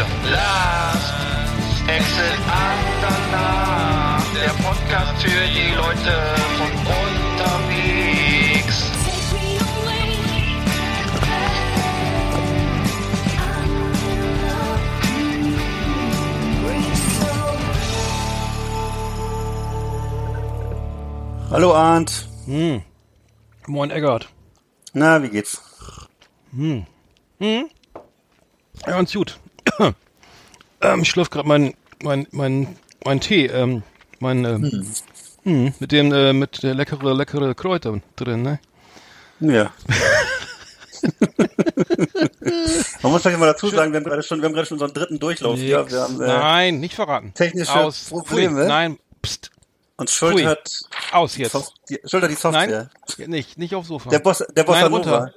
4. Last Exit Andernach, der Podcast für die Leute von unterwegs. Hallo Arndt. Hm. Moin Eggert. Na, wie geht's? Hm. Hm. Ja, ganz gut ähm, ich schlürf gerade mein, mein, mein, mein Tee, ähm, mein, ähm, hm, mit dem, äh, mit der leckere, leckere Kräuter drin, ne? Ja. Man muss vielleicht mal dazu sagen, wir haben gerade schon, wir haben gerade schon unseren dritten Durchlauf hier. Wir haben, äh, Nein, nicht verraten. technische Aus. Probleme. Pfui. Nein, pst, und Schuld hat aus jetzt. Die, Schuld hat die Software. Nein, nicht, nicht aufs Sofa. Der Boss, der Bossa Nein, runter.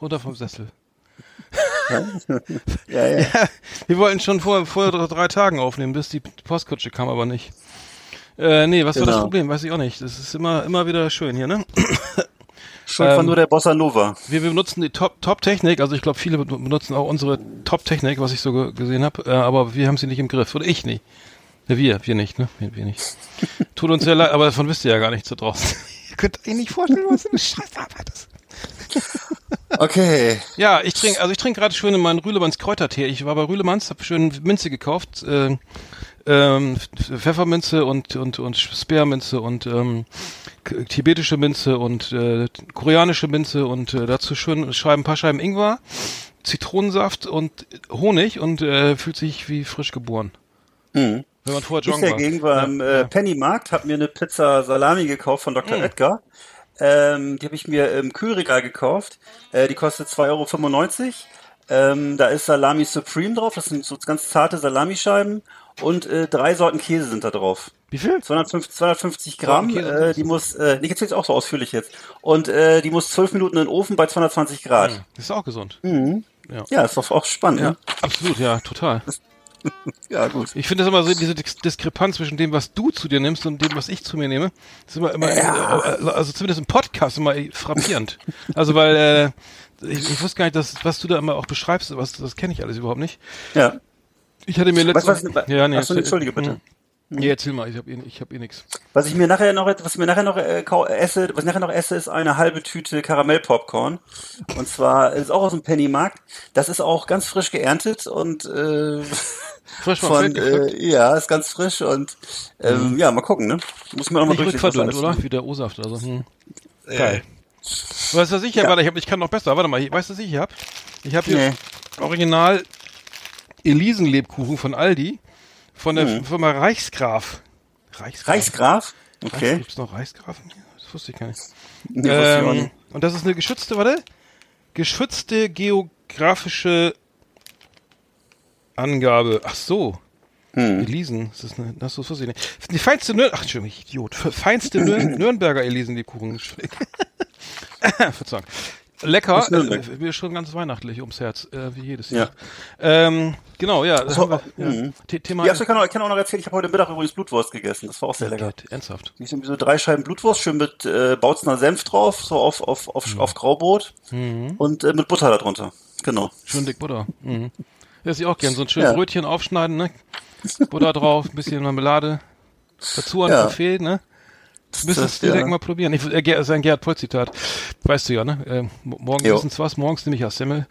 Runter vom Sessel. Ja, ja. Wir wollten schon vor, vor drei Tagen aufnehmen, bis die Postkutsche kam, aber nicht. Äh, nee, was war das Genau. Problem? Weiß ich auch nicht. Das ist immer, immer wieder schön hier, ne? Schuld war Ähm, nur der Bossa Nova. Wir benutzen die Top- Top-Technik, also ich glaube, viele benutzen auch unsere Top-Technik, was ich so ge gesehen habe, äh, aber wir haben sie nicht im Griff. Oder ich nicht. Ja, wir, wir nicht, ne? Wir, wir nicht. Tut uns sehr leid, aber davon wisst ihr ja gar nichts da draußen. Könnt euch nicht vorstellen, was für eine Scheißarbeit ist. Okay. Ja, ich trinke, also ich trinke gerade schön meinen Rühlemanns Kräutertee. Ich war bei Rühlemanns, habe schön Minze gekauft, äh, ähm, Pfefferminze und und und Speerminze und ähm, tibetische Minze und äh, koreanische Minze und äh, dazu schön Scheiben, ein paar Scheiben Ingwer, Zitronensaft und Honig und äh, fühlt sich wie frisch geboren. Mhm. Wenn man vorher Ich dagegen war am äh, Pennymarkt, habe mir eine Pizza Salami gekauft von Dr. Edgar. Ähm, die habe ich mir im Kühlregal gekauft. Äh, die kostet 2,95 Euro. Ähm, da ist Salami Supreme drauf, das sind so ganz zarte Salamischeiben und äh, drei Sorten Käse sind da drauf. Wie viel? 250, 250 Gramm, äh, die muss, äh, nee, jetzt auch so ausführlich jetzt. Und äh, die muss 12 Minuten in den Ofen bei 220 Grad. Das ist auch gesund. Ja, ist doch auch spannend, Ja, ne? absolut, ja, total. Ja, gut. Ich finde das immer so, diese Dis- Diskrepanz zwischen dem, was du zu dir nimmst und dem, was ich zu mir nehme, ist immer, immer äh, also zumindest im Podcast immer frappierend. also weil äh, ich, ich wusste gar nicht, dass, was du da immer auch beschreibst, was, das kenne ich alles überhaupt nicht. Ja. Ich hatte mir letztens... ja, nee, Achso, entschuldige bitte. Nee, erzähl mal, ich habe eh, ich hab eh nix. Was ich mir nachher noch, was mir nachher noch äh, esse, was ich nachher noch esse, ist eine halbe Tüte Karamellpopcorn. Und zwar ist auch aus dem Pennymarkt. Das ist auch ganz frisch geerntet und äh, Frisch von äh, ja, ist ganz frisch und ähm, ja, mal gucken, ne? Muss man auch mal durchlesen. alles- oder? Wie der O-Saft oder so. Hm. Äh, Geil. Weißt du, was ich hier, warte, ich, hab, ich kann noch besser. Warte mal, weißt du, was ich hier hab? Ich habe hier Nee. Original Elisenlebkuchen von Aldi von der Hm. Firma Reichsgraf. Reichsgraf. Reichsgraf? Reichs- Okay. Gibt's noch Reichsgrafen? hier? Das wusste ich gar nicht. Nee, Ähm, nicht. und das ist eine geschützte, warte, geschützte geografische Angabe. Ach so. Hm. Elisen, das ist eine, das wusste ich nicht. Die feinste Nür ach, Entschuldigung, ich Idiot. Feinste Nür Nürnberger Elisenlebkuchen. Verzeihung. Lecker, äh, mir schon ganz weihnachtlich ums Herz, äh, wie jedes Ja. Jahr. Ähm, genau, ja, das So, haben wir, ja. mhm. The- Thema Ja, ich kann auch, ich kann auch noch erzählen, ich habe heute Mittag übrigens Blutwurst gegessen. Das war auch sehr lecker. Geht, ernsthaft. Ich irgendwie so drei Scheiben Blutwurst, schön mit äh, Bautzner Senf drauf, so auf, auf, auf, Mhm. auf Graubrot und äh, mit Butter darunter. Genau. Schön dick Butter. Mhm. Ja, ich auch gern. So ein schönes Ja. Brötchen aufschneiden, ne? Butter drauf, ein bisschen Marmelade. Dazu ein Ja. Buffet, ne? Du müsstest es direkt ja. mal probieren. Ich, äh, Ger- das ist ein Gerhard Poll-Zitat. Weißt du ja, ne? Äh, mo- morgen Jo. wissen's was, morgens nehme ich ja Semmel.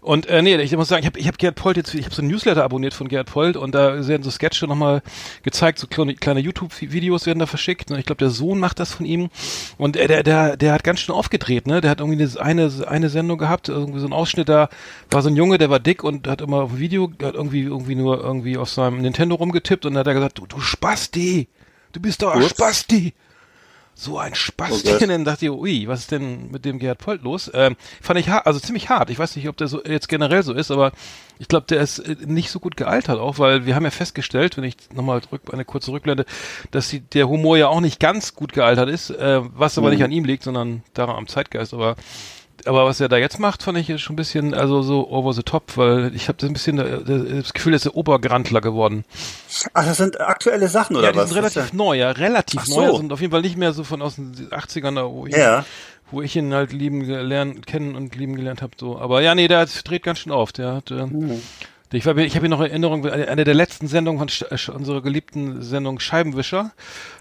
Und äh, nee, ich muss sagen, ich habe ich hab Gerhard Polt jetzt, ich habe so ein Newsletter abonniert von Gerhard Polt und da werden so Sketche nochmal gezeigt, so kleine, kleine YouTube-Videos werden da verschickt. Und ich glaube, der Sohn macht das von ihm. Und äh, der, der, der hat ganz schön aufgedreht, ne? Der hat irgendwie eine, eine Sendung gehabt, irgendwie so ein Ausschnitt, da war so ein Junge, der war dick und hat immer auf dem Video, hat irgendwie, irgendwie nur irgendwie auf seinem Nintendo rumgetippt und dann hat er gesagt, du, du Spasti! du bist doch ein. Spasti. So ein Spasti. Gott. Und dann dachte ich, ui, was ist denn mit dem Gerhard Polt los? Ähm, fand ich hart, also ziemlich hart. Ich weiß nicht, ob der so jetzt generell so ist, aber ich glaube, der ist äh, nicht so gut gealtert auch, weil wir haben ja festgestellt, wenn ich nochmal eine kurze Rückblende, dass die, der Humor ja auch nicht ganz gut gealtert ist, äh, was aber nicht an ihm liegt, sondern daran am Zeitgeist. Aber aber was er da jetzt macht, fand ich schon ein bisschen, also so over the top, weil ich habe das ein bisschen äh, das Gefühl, er ist der Obergrantler geworden. Ach, das sind aktuelle Sachen oder ja, die was? sind relativ neu, ja, relativ Ach so. neu. Sind auf jeden Fall nicht mehr so von aus den 80ern, da, wo ich, Ja. wo ich ihn halt lieben gelernt, kennen und lieben gelernt habe. So. Aber ja, nee, der dreht ganz schön auf. Der hat, äh, Hm. Ich, war- ich habe hier noch Erinnerung, eine der letzten Sendungen von Sch- unserer geliebten Sendung Scheibenwischer.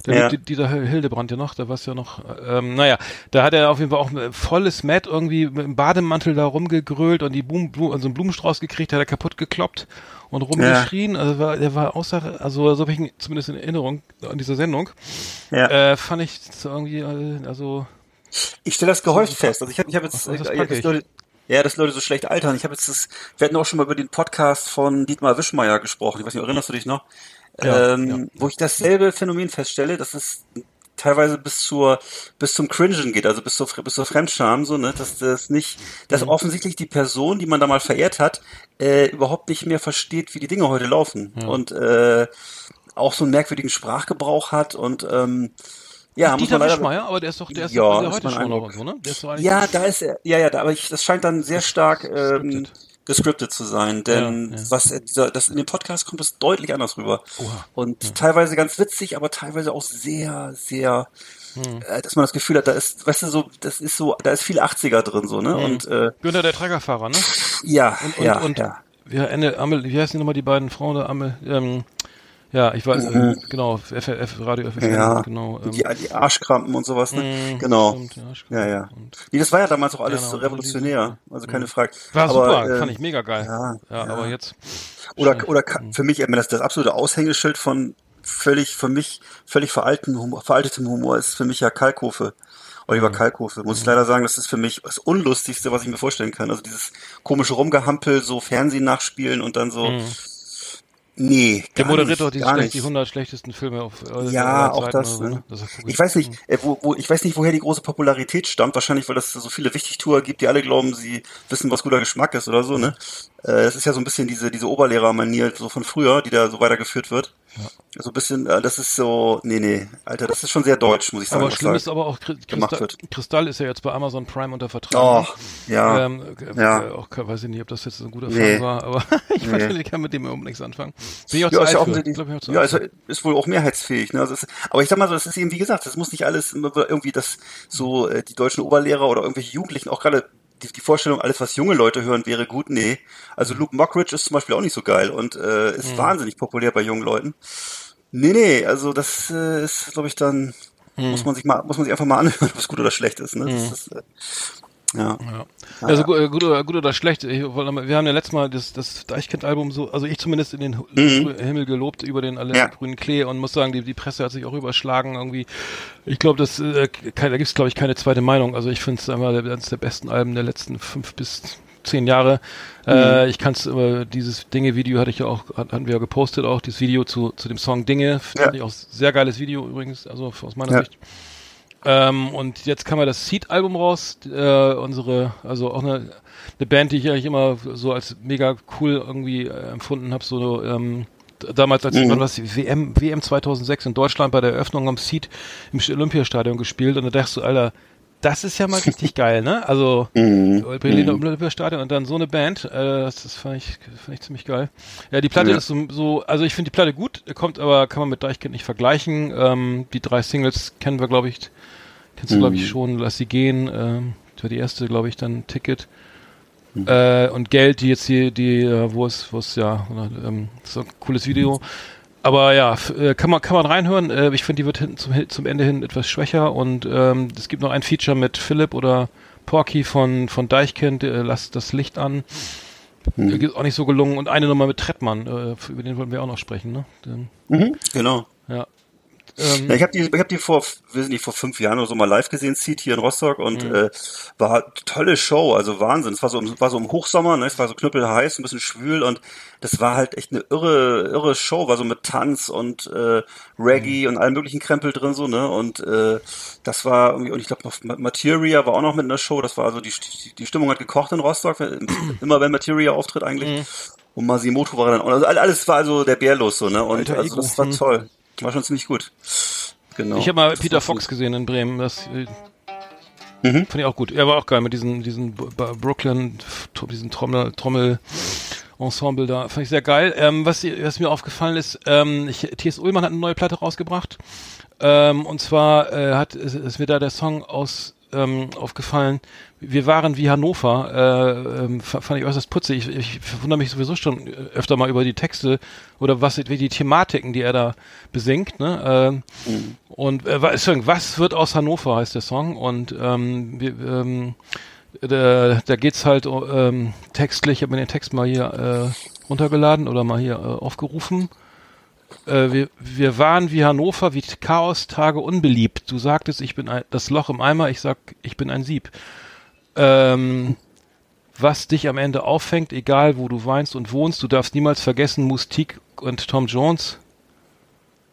Da Ja. lebte Dieter Hildebrand ja noch, da war es ja noch, ähm, naja, da hat er auf jeden Fall auch ein volles Matt irgendwie mit dem Bademantel da rumgegrölt und die Blumen, Blumen, also einen Blumenstrauß gekriegt, hat er kaputt gekloppt und rumgeschrien. Also war, der war außer, also so habe ich ihn zumindest in Erinnerung an dieser Sendung. Ja. Äh, fand ich irgendwie, äh, also Ich stelle das gehäuft fest. Also ich habe ich hab jetzt, Ach, das äh, pack dass ich. Ja, dass Leute so schlecht altern. Ich habe jetzt das, wir hatten auch schon mal über den Podcast von Dietmar Wischmeier gesprochen. Ich weiß nicht, erinnerst du dich noch? Ja, ähm, ja. Wo ich dasselbe Phänomen feststelle, dass es teilweise bis zur bis zum Cringen geht, also bis zur bis zur Fremdscham so, ne, dass das nicht, dass Mhm. offensichtlich die Person, die man da mal verehrt hat, äh, überhaupt nicht mehr versteht, wie die Dinge heute laufen und äh, auch so einen merkwürdigen Sprachgebrauch hat und ähm, ja, Dieter leider, Wischmeier, aber der ist doch, der ist Ja, der ist heute schon noch und so, ne? Der ist doch eigentlich Ja, da ist er. Ja, ja, da, aber ich, das scheint dann sehr stark ähm, Gescriptet. zu sein, denn Ja, ja. was er- dieser, das in dem Podcast kommt das deutlich anders rüber Oha. und teilweise ganz witzig, aber teilweise auch sehr, sehr, Hm. äh, dass man das Gefühl hat, da ist, weißt du, so, das ist so, da ist viel 80er drin so, ne? Und äh, Günther, der Trägerfahrer, ne? ja, Und, und, ja, und ja. ja, Ende, Amel, wie heißen nochmal die beiden Frauen da? Amel, ähm, ja, ich weiß, äh, genau, F, F, Radio FFN, Mhm. Ja, genau. Ähm, die, die Arschkrampen und sowas, ne? mh, genau. stimmt, ja. Ja, Nee, das war ja damals auch alles Genau, revolutionär, also keine Frage. war aber, super, äh, fand ich mega geil. ja, ja, ja. aber jetzt, Oder, oder für mich, das, das absolute Aushängeschild von völlig, für mich, völlig veralten Humor, veraltetem Humor ist für mich ja Kalkofe. Oliver Kalkofe. Muss ich leider sagen, das ist für mich das Unlustigste, was ich mir vorstellen kann. Also dieses komische Rumgehampel, so Fernsehen nachspielen und dann so, nee, der moderiert nicht, doch die, schlecht, die nicht. 100 schlechtesten Filme auf äh, Ja, auch das, so, ne? Das Ich weiß nicht, äh, wo, wo, ich weiß nicht, woher die große Popularität stammt. Wahrscheinlich, weil es so viele Wichtigtour gibt, die alle glauben, sie wissen, was guter Geschmack ist oder so, ne? Äh, Es ist ja so ein bisschen diese, diese Oberlehrermanier so von früher, die da so weitergeführt wird. So ein bisschen, äh, das ist so, nee, nee, Alter, das ist schon sehr deutsch, muss ich sagen. Aber schlimm ist aber auch, Kristall, wird. Kristall ist ja jetzt bei Amazon Prime unter Vertrag. Ne? ja, Ähm, äh, ja. äh, auch, weiß ich nicht, ob das jetzt so ein guter Nee. Fall war, aber ich Nee. weiß, ich kann mit dem überhaupt nichts anfangen. Bin ich auch Ja, zu ist ja alt für. offensichtlich, Glaub ich auch zu ja, alt ist, ist wohl auch mehrheitsfähig. Ne? Also es, aber ich sag mal so, das ist eben wie gesagt, das muss nicht alles irgendwie das so äh, die deutschen Oberlehrer oder irgendwelche Jugendlichen auch gerade die, die Vorstellung, alles was junge Leute hören, wäre gut. Nee, also Luke Mockridge ist zum Beispiel auch nicht so geil und äh, Mhm. ist wahnsinnig populär bei jungen Leuten. Nee, nee, also das äh, ist, glaube ich, dann Mhm. muss man sich mal, muss man sich einfach mal anhören, ob es gut oder schlecht ist. Ne? Das ist äh, ja. Ja. Also gu- äh, gut oder, gut oder schlecht. Ich, wir haben ja letztes Mal das, das Deichkind-Album so, also ich zumindest in den Hu- Himmel gelobt über den alle Mhm. Ja. grünen Klee und muss sagen, die, die Presse hat sich auch überschlagen irgendwie. Ich glaube, das äh, da gibt es glaube ich keine zweite Meinung. Also ich finde es einmal eines der besten Alben der letzten fünf bis zehn Jahre. Mhm. Äh, ich kann es über dieses Dinge-Video hatte ich ja auch, hat- hatten wir ja gepostet auch, dieses Video zu, zu dem Song Dinge. Ja. Fand ich auch sehr geiles Video übrigens, also aus meiner Ja. Sicht. Ähm, und jetzt kam ja das Seed-Album raus, äh, unsere, also auch eine, eine Band, die ich eigentlich immer so als mega cool irgendwie äh, empfunden habe, so ähm, damals als wann was WM WM 2006 in Deutschland bei der Eröffnung am Seed im Olympiastadion gespielt. Und da dachtest du, Alter, das ist ja mal richtig geil, ne? Also Berliner Olympiastadion und dann so eine Band, äh, das, das fand ich, fand ich ziemlich geil. Ja, die Platte Ja. ist so, so also ich finde die Platte gut, kommt aber kann man mit Deichkind nicht vergleichen. Ähm, die drei Singles kennen wir, glaube ich, kennst du, glaube ich, schon, Lass sie gehen, ähm, das war die erste, glaube ich, dann Ticket. Äh, und Geld, die jetzt hier, die, äh, wo es, wo es ja, ähm, so ein cooles Video. Aber ja, äh, kann man kann man reinhören. Äh, ich finde, die wird hinten zum, zum Ende hin etwas schwächer und ähm, es gibt noch ein Feature mit Philipp oder Porky von von Deichkind. Äh, Lasst das Licht an. Ist auch nicht so gelungen und eine Nummer mit Trettmann. Äh, über den wollen wir auch noch sprechen, ne? Den, Mhm, genau. ja. Ähm, Ja, ich habe die, ich hab die vor, weiß nicht, vor fünf Jahren oder so mal live gesehen, Seat hier in Rostock und Mhm. äh, war eine tolle Show, also Wahnsinn. Es war so, im- war so im Hochsommer, ne? es war so knüppelheiß, ein bisschen schwül und das war halt echt eine irre, irre Show, war so mit Tanz und äh, Reggae Mhm. und allen möglichen Krempel drin so, ne? Und äh, das war irgendwie, und ich glaube noch Ma- Materia war auch noch mit in der Show, das war also die, die, die Stimmung hat gekocht in Rostock, immer wenn Materia auftritt eigentlich. Mhm. Und Masimoto war dann, also alles war so der Bär los so, ne? Und Alter also das war Hm. toll. War schon ziemlich gut. Genau. Ich habe mal Das Peter Fox gesehen in Bremen. Das äh, Mhm. fand ich auch gut. Er war auch geil mit diesen, diesen Brooklyn, diesen Trommel, Trommel Ensemble da. Fand ich sehr geil. Ähm, was, was mir aufgefallen ist, ähm, ich, T.S. Ullmann hat eine neue Platte rausgebracht. Ähm, und zwar äh, hat ist, ist mir da der Song aus ähm, aufgefallen. Wir waren wie Hannover. Äh, ähm, fa- fand ich äußerst putzig. Ich, ich wundere mich sowieso schon äh, öfter mal über die Texte oder was wie die Thematiken, die er da besingt. Ne? Ähm, Und äh, was wird aus Hannover heißt der Song und ähm, wir, ähm, da, da geht's halt ähm, textlich. Ich habe mir den Text mal hier äh, runtergeladen oder mal hier äh, aufgerufen. Äh, wir, wir waren wie Hannover, wie Chaos-Tage unbeliebt. Du sagtest, ich bin ein, das Loch im Eimer, ich sag, ich bin ein Sieb. Ähm, was dich am Ende auffängt, egal wo du weinst und wohnst, du darfst niemals vergessen, Mustik und Tom Jones.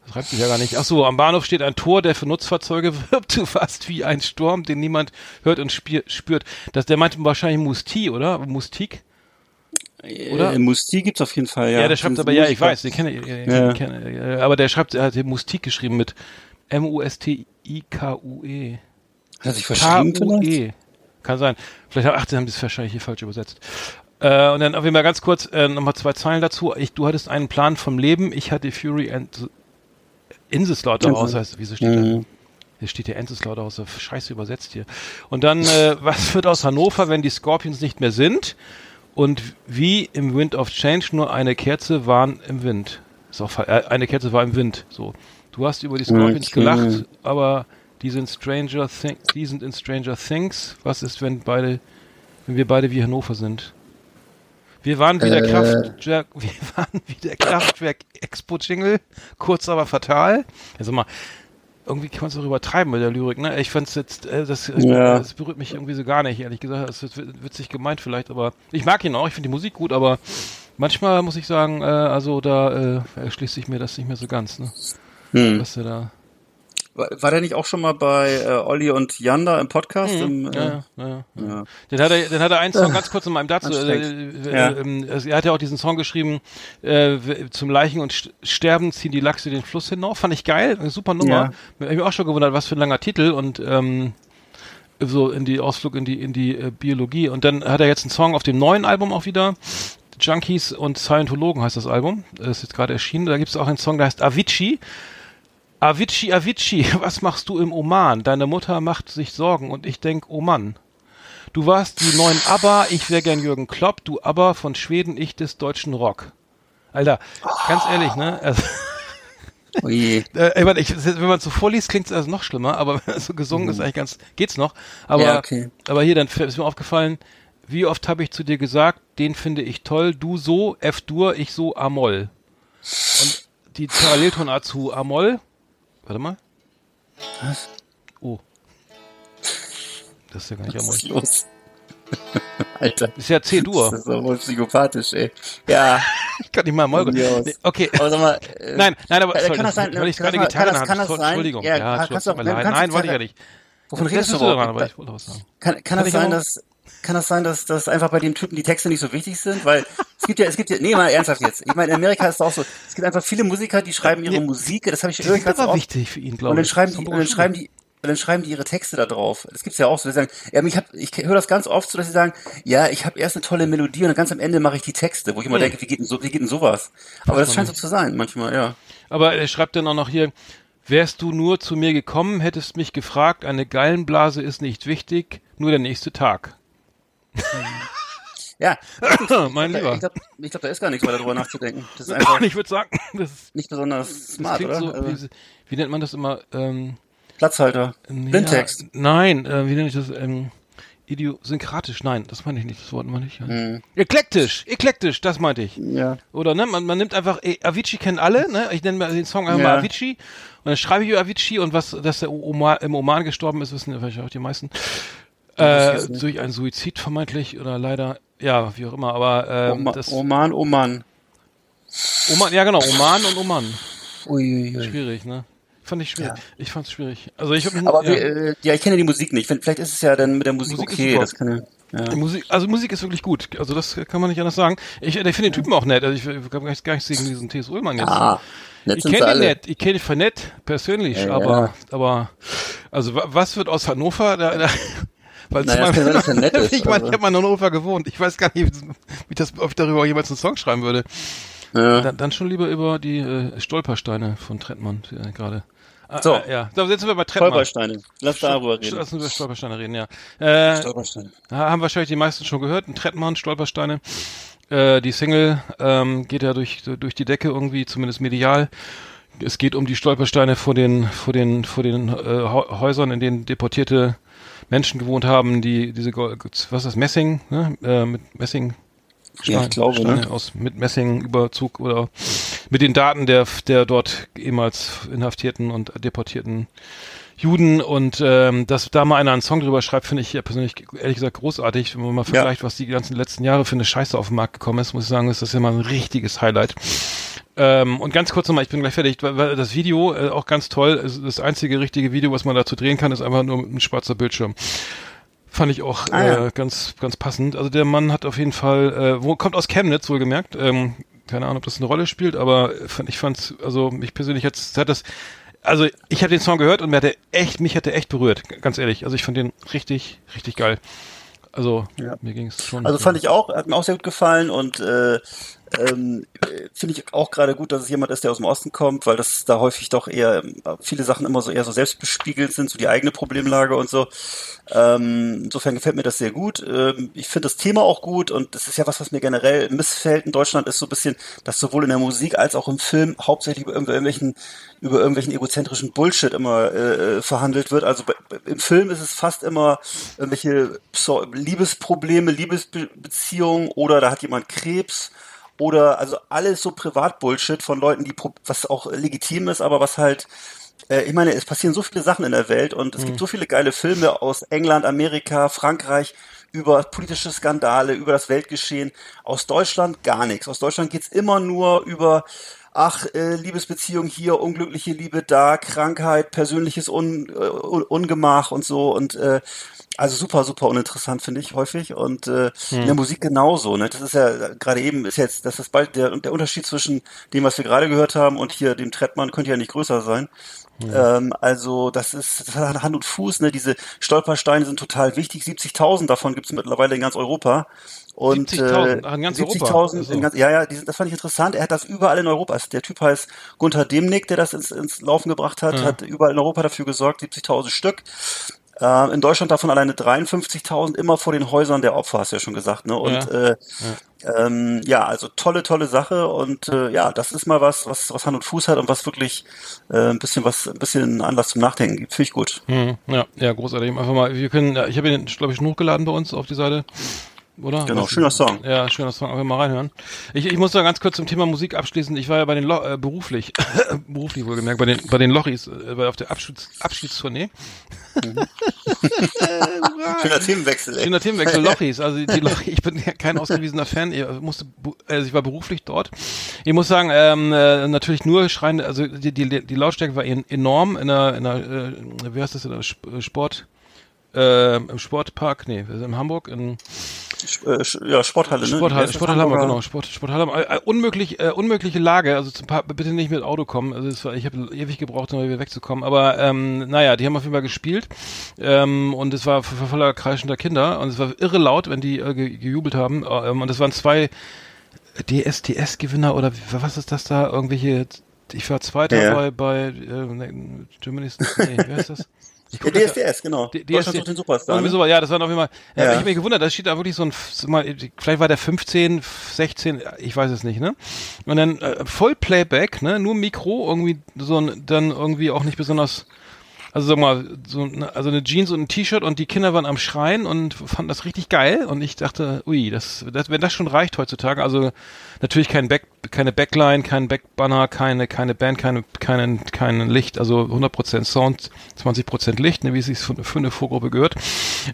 Das reibt sich ja gar nicht. Ach so, am Bahnhof steht ein Tor, der für Nutzfahrzeuge wirbt. Du fast wie ein Sturm, den niemand hört und spürt. Das, der meinte wahrscheinlich Musti, oder? Mustik? Oder? Äh, Mustik gibt's auf jeden Fall, ja. Ja, der schreibt aber, ja, ich weiß, den kenne ich, den Ja. kenne, aber der schreibt, er hat die Mustik geschrieben mit M-U-S-T-I-K-U-E. Hat er sich verschrieben vielleicht? K-U-E. Kann sein. Vielleicht haben, ach, die haben das wahrscheinlich hier falsch übersetzt. Äh, und dann auf jeden Fall ganz kurz äh, nochmal zwei Zeilen dazu. Ich, du hattest einen Plan vom Leben, ich hatte Fury and Inselslaughterhouse, heißt, wieso steht da? Mhm. Hier steht hier Enzeslauterhaus, so scheiße übersetzt hier. Und dann, äh, was wird aus Hannover, wenn die Scorpions nicht mehr sind? Und wie im Wind of Change nur eine Kerze waren im Wind. Ist auch, äh, eine Kerze war im Wind. So. Du hast über die Scorpions Okay. gelacht, aber die sind Stranger Things, die sind in Stranger Things. Was ist, wenn beide, wenn wir beide wie Hannover sind? Wir waren wie der Äh. Kraftwerk, wir waren wie der Kraftwerk Expo Jingle, kurz aber fatal. Also mal, irgendwie kann man es auch übertreiben mit der Lyrik, ne? Ich fand's jetzt, äh, das, das, Ja. das berührt mich irgendwie so gar nicht, ehrlich gesagt. Es ist wit- witzig gemeint vielleicht, aber ich mag ihn auch, ich finde die Musik gut, aber manchmal muss ich sagen, äh, also da äh, erschließt sich mir das nicht mehr so ganz, ne? Hm. Was er da. War, war der nicht auch schon mal bei äh, Olli und Yanda im Podcast? Im, äh, Ja, ja, ja, ja. ja. Dann hat er, dann hat er einen Song ganz kurz in meinem dazu. Äh, äh, Ja. ähm, also er hat ja auch diesen Song geschrieben, äh, zum Leichen und St- Sterben ziehen die Lachse den Fluss hinauf. Fand ich geil, eine super Nummer. Ich hab mich auch schon gewundert, was für ein langer Titel und ähm, so in die Ausflug in die in die äh, Biologie. Und dann hat er jetzt einen Song auf dem neuen Album auch wieder. Junkies und Scientologen heißt das Album. Das ist jetzt gerade erschienen. Da gibt es auch einen Song, der heißt Avicii. Avicii, Avicii, was machst du im Oman? Deine Mutter macht sich Sorgen und ich denk, oh Mann. Du warst die neuen ABBA, ich wär gern Jürgen Klopp, du ABBA von Schweden, ich des deutschen Rock. Alter, ganz ehrlich, ne? Also, Oh je. äh, ich wenn man es so vorliest, klingt es also noch schlimmer, aber wenn es so gesungen ist, eigentlich ganz, geht's noch. Aber, Mhm. Ja, okay. aber hier, dann ist mir aufgefallen, wie oft habe ich zu dir gesagt, den finde ich toll, du so, F-Dur, ich so, A-Moll. Und die Paralleltonart zu A-Moll, warte mal. Was? Oh. Das ist ja gar nicht Was ist los? Alter. Das ist ja C-Dur. Das ist doch wohl psychopathisch, ey. Ja. Ich kann nicht mal aus. Nee, okay. Aber sag mal, äh, Nein, nein, aber äh, sorry, kann das sein, weil ich kann gerade das- Gitarre kann das- kann das sein? Entschuldigung. Ja, Ja, kannst du- du Nein, wollte ich ja nicht. wovon redest du überhaupt? aber ich wollte was sagen. Kann, kann Kann das sein, dass kann das sein, dass, dass einfach bei dem Typen die Texte nicht so wichtig sind? Weil es gibt ja, es gibt ja, nee, mal ernsthaft jetzt. Ich meine, in Amerika ist es auch so, es gibt einfach viele Musiker, die schreiben ihre Ja. Musik, das habe ich irgendwie ganz oft. wichtig für ihn, Und glaube dann ich. schreiben die, und dann schreiben die, und dann schreiben die ihre Texte da drauf. Das gibt's ja auch so. Die sagen, ja, ich hab, ich höre das ganz oft so, dass sie sagen, ja, ich habe erst eine tolle Melodie und dann ganz am Ende mache ich die Texte, wo ich immer Hm. denke, wie geht denn so, wie geht denn sowas? Aber das scheint so zu sein, manchmal, ja. Aber er schreibt dann auch noch hier, wärst du nur zu mir gekommen, hättest mich gefragt, eine Gallenblase ist nicht wichtig, nur der nächste Tag. Ja, mein Lieber. ich glaube, glaub, da ist gar nichts weiter drüber nachzudenken. Das ist einfach ich würde sagen, das, ist- nicht besonders smart, oder? so, Also, wie, wie nennt man das immer? Ähm, Platzhalter. Ja, Blindtext. nein, äh, wie nenne ich das? Ähm, idiosynkratisch, nein, das meine ich nicht, das Wort meine ich. Ja. Eklektisch, eklektisch, das meinte ich. Ja. Oder ne, man, man nimmt einfach, eh, Avicii kennen alle, ne? Ich nenne mal den Song einfach Ja. mal Avicii und dann schreibe ich über Avicii und was, dass der Oma, im Oman gestorben ist, wissen vielleicht auch die meisten. Äh, durch einen Suizid vermeintlich oder leider, ja, wie auch immer, aber ähm, Oma, das Mann, oh Mann. Oman, ja genau, Oman und Oman. Uiuiui. Schwierig, ne? Fand ich schwierig. Ja. Ich fand's schwierig. Also ich hab mich, Aber ja. äh, ja, ich kenne die Musik nicht. Vielleicht ist es ja dann mit der Musik, Musik okay. Das kann ja. Musik, also Musik ist wirklich gut. Also das kann man nicht anders sagen. Ich, ich finde den Typen auch nett. Also ich, ich habe gar nichts gegen diesen T.S. Ullmann jetzt. Ah, nett ich kenne ihn nett. Ich kenne ihn von nett persönlich, Ja, aber ja. aber also wa- was wird aus Hannover? Da, da, weil Naja, sein, dass er nett ist, ich meine, also. ich habe mal in Hannover gewohnt. Ich weiß gar nicht, wie ich das, ob ich darüber jemals einen Song schreiben würde. Ja. Dann, dann schon lieber über die äh, Stolpersteine von Trettmann äh, gerade. Ah, So. ah, ja. Jetzt sind wir bei Trettmann. Stolpersteine. Lass darüber reden. Lass uns über Stolpersteine reden, ja. Äh, Stolpersteine. Ha- haben wahrscheinlich die meisten schon gehört. Ein Trettmann, Stolpersteine. Äh, die Single ähm, geht ja durch, durch die Decke irgendwie, zumindest medial. Es geht um die Stolpersteine vor den, vor den, vor den äh, Häusern, in denen deportierte Menschen gewohnt haben, die diese, was ist das, Messing, ne? äh, mit Messing. Ja, ich glaube, Steine ne? aus mit Messingüberzug oder mit den Daten der der dort ehemals inhaftierten und deportierten Juden und ähm, dass da mal einer einen Song drüber schreibt, finde ich ja persönlich ehrlich gesagt großartig. Wenn man mal vergleicht, was die ganzen letzten Jahre für eine Scheiße auf den Markt gekommen ist, muss ich sagen, ist das ja mal ein richtiges Highlight. Ähm, und ganz kurz nochmal, ich bin gleich fertig, weil, das Video äh, auch ganz toll. ist Das einzige richtige Video, was man dazu drehen kann, ist einfach nur ein schwarzer Bildschirm. Fand ich auch Ah, ja. äh, ganz, ganz passend. Also der Mann hat auf jeden Fall, äh, wo kommt aus Chemnitz, wohlgemerkt. Ähm, keine Ahnung, ob das eine Rolle spielt, aber fand, ich fand's, also mich persönlich jetzt hat das, also ich habe den Song gehört und mir hatte echt, mich hatte echt berührt, ganz ehrlich. Also ich fand den richtig, richtig geil. Also Ja. mir ging es schon. Also fand ich auch, hat mir auch sehr gut gefallen und äh, ähm, äh, finde ich auch gerade gut, dass es jemand ist, der aus dem Osten kommt, weil das da häufig doch eher viele Sachen immer so eher so selbstbespiegelt sind, so die eigene Problemlage und so. Ähm, insofern gefällt mir das sehr gut. Ähm, ich finde das Thema auch gut und das ist ja was, was mir generell missfällt in Deutschland, ist so ein bisschen, dass sowohl in der Musik als auch im Film hauptsächlich über irgendwelchen über irgendwelchen egozentrischen Bullshit immer äh, verhandelt wird. Also bei, im Film ist es fast immer irgendwelche Liebesprobleme, Liebesbeziehungen oder da hat jemand Krebs oder also alles so Privatbullshit von Leuten, die was auch legitim ist, aber was halt äh, ich meine, es passieren so viele Sachen in der Welt und es gibt so viele geile Filme aus England, Amerika, Frankreich über politische Skandale, über das Weltgeschehen. Aus Deutschland gar nichts. Aus Deutschland geht's immer nur über ach, äh, Liebesbeziehung hier, unglückliche Liebe da, Krankheit, persönliches Un, äh, Un Ungemach und so und äh, also super, super uninteressant finde ich häufig und äh, in der Musik genauso. Ne? Das ist ja gerade eben ist jetzt, das ist bald der der Unterschied zwischen dem, was wir gerade gehört haben und hier dem Trettmann könnte ja nicht größer sein. Ähm, also das ist das hat Hand und Fuß. Ne? Diese Stolpersteine sind total wichtig. 70.000 davon gibt es mittlerweile in ganz Europa. Und 70.000? Ach, in ganz Europa? 70.000 Also. in ganz, ja, ja, das fand ich interessant. Er hat das überall in Europa. Also Der Typ heißt Gunther Demnig, der das ins, ins Laufen gebracht hat, hat überall in Europa dafür gesorgt, 70.000 Stück. Äh, in Deutschland davon alleine 53.000, immer vor den Häusern der Opfer, hast du ja schon gesagt. Ne? Und Ja. Äh, ähm, ja, also tolle, tolle Sache und äh, ja, das ist mal was, was, was Hand und Fuß hat und was wirklich äh, ein bisschen was, ein bisschen Anlass zum Nachdenken gibt. Finde ich gut. Hm, ja, ja, großartig. Einfach mal, wir können, ja, ich habe ihn, glaube ich, schon hochgeladen bei uns auf die Seite. Oder? Genau, Was- schöner Song. Ja, schöner Song. Einfach mal reinhören. Ich, ich muss da ganz kurz zum Thema Musik abschließen. Ich war ja bei den Lo äh, beruflich, beruflich wohlgemerkt, bei den, bei den Lochis, äh, bei- auf der Abschieds, Abschiedstournee. Schöner Themenwechsel. Ey. Schöner Themenwechsel, Lochis. Also die Lochis, ich bin ja kein ausgewiesener Fan. Ich musste, bu- also ich war beruflich dort. Ich muss sagen, ähm, äh, natürlich nur schreien, also die, die, die Lautstärke war en- enorm in der, in der, äh, wie heißt das, in der Sp- Sport, äh, im Sportpark, nee, in Hamburg, in Äh, ja, Sporthalle, ne? Sporthalle? Sporthalle Hamburg, Hamburger- genau, Sport, Sporthalle Hamburg. Äh, äh, unmöglich, äh, unmögliche Lage, also zum paar, bitte nicht mit Auto kommen, also es war, ich habe ewig gebraucht, um wieder wegzukommen, aber ähm, naja, die haben auf jeden Fall gespielt ähm, und es war vo- voller kreischender Kinder und es war irre laut, wenn die äh, ge gejubelt haben ähm, und es waren zwei DSTS-Gewinner oder was ist das da, irgendwelche, ich war Zweiter Ja. bei, bei äh, ne, Germany's, nee, wie heißt das? Ja- DSDS, genau. D- Deutschland DSD sucht den Superstar. Irgendwie Ne? sowas, ja, das war auf jeden Fall. Ja. Ja. Ich mich gewundert, da steht da wirklich so ein, vielleicht war der 15, 16, ich weiß es nicht, ne? Und dann äh, voll Playback, ne? Nur Mikro, irgendwie so ein, dann irgendwie auch nicht besonders also sag mal, so eine, also eine Jeans und ein T-Shirt und die Kinder waren am Schreien und fanden das richtig geil und ich dachte, ui, das, das wenn das schon reicht heutzutage, also natürlich kein Back, keine Backline, kein Backbanner, keine keine Band, keine keinen kein Licht, also 100% Sound, 20% Licht, ne, wie es sich für, für eine Vorgruppe gehört.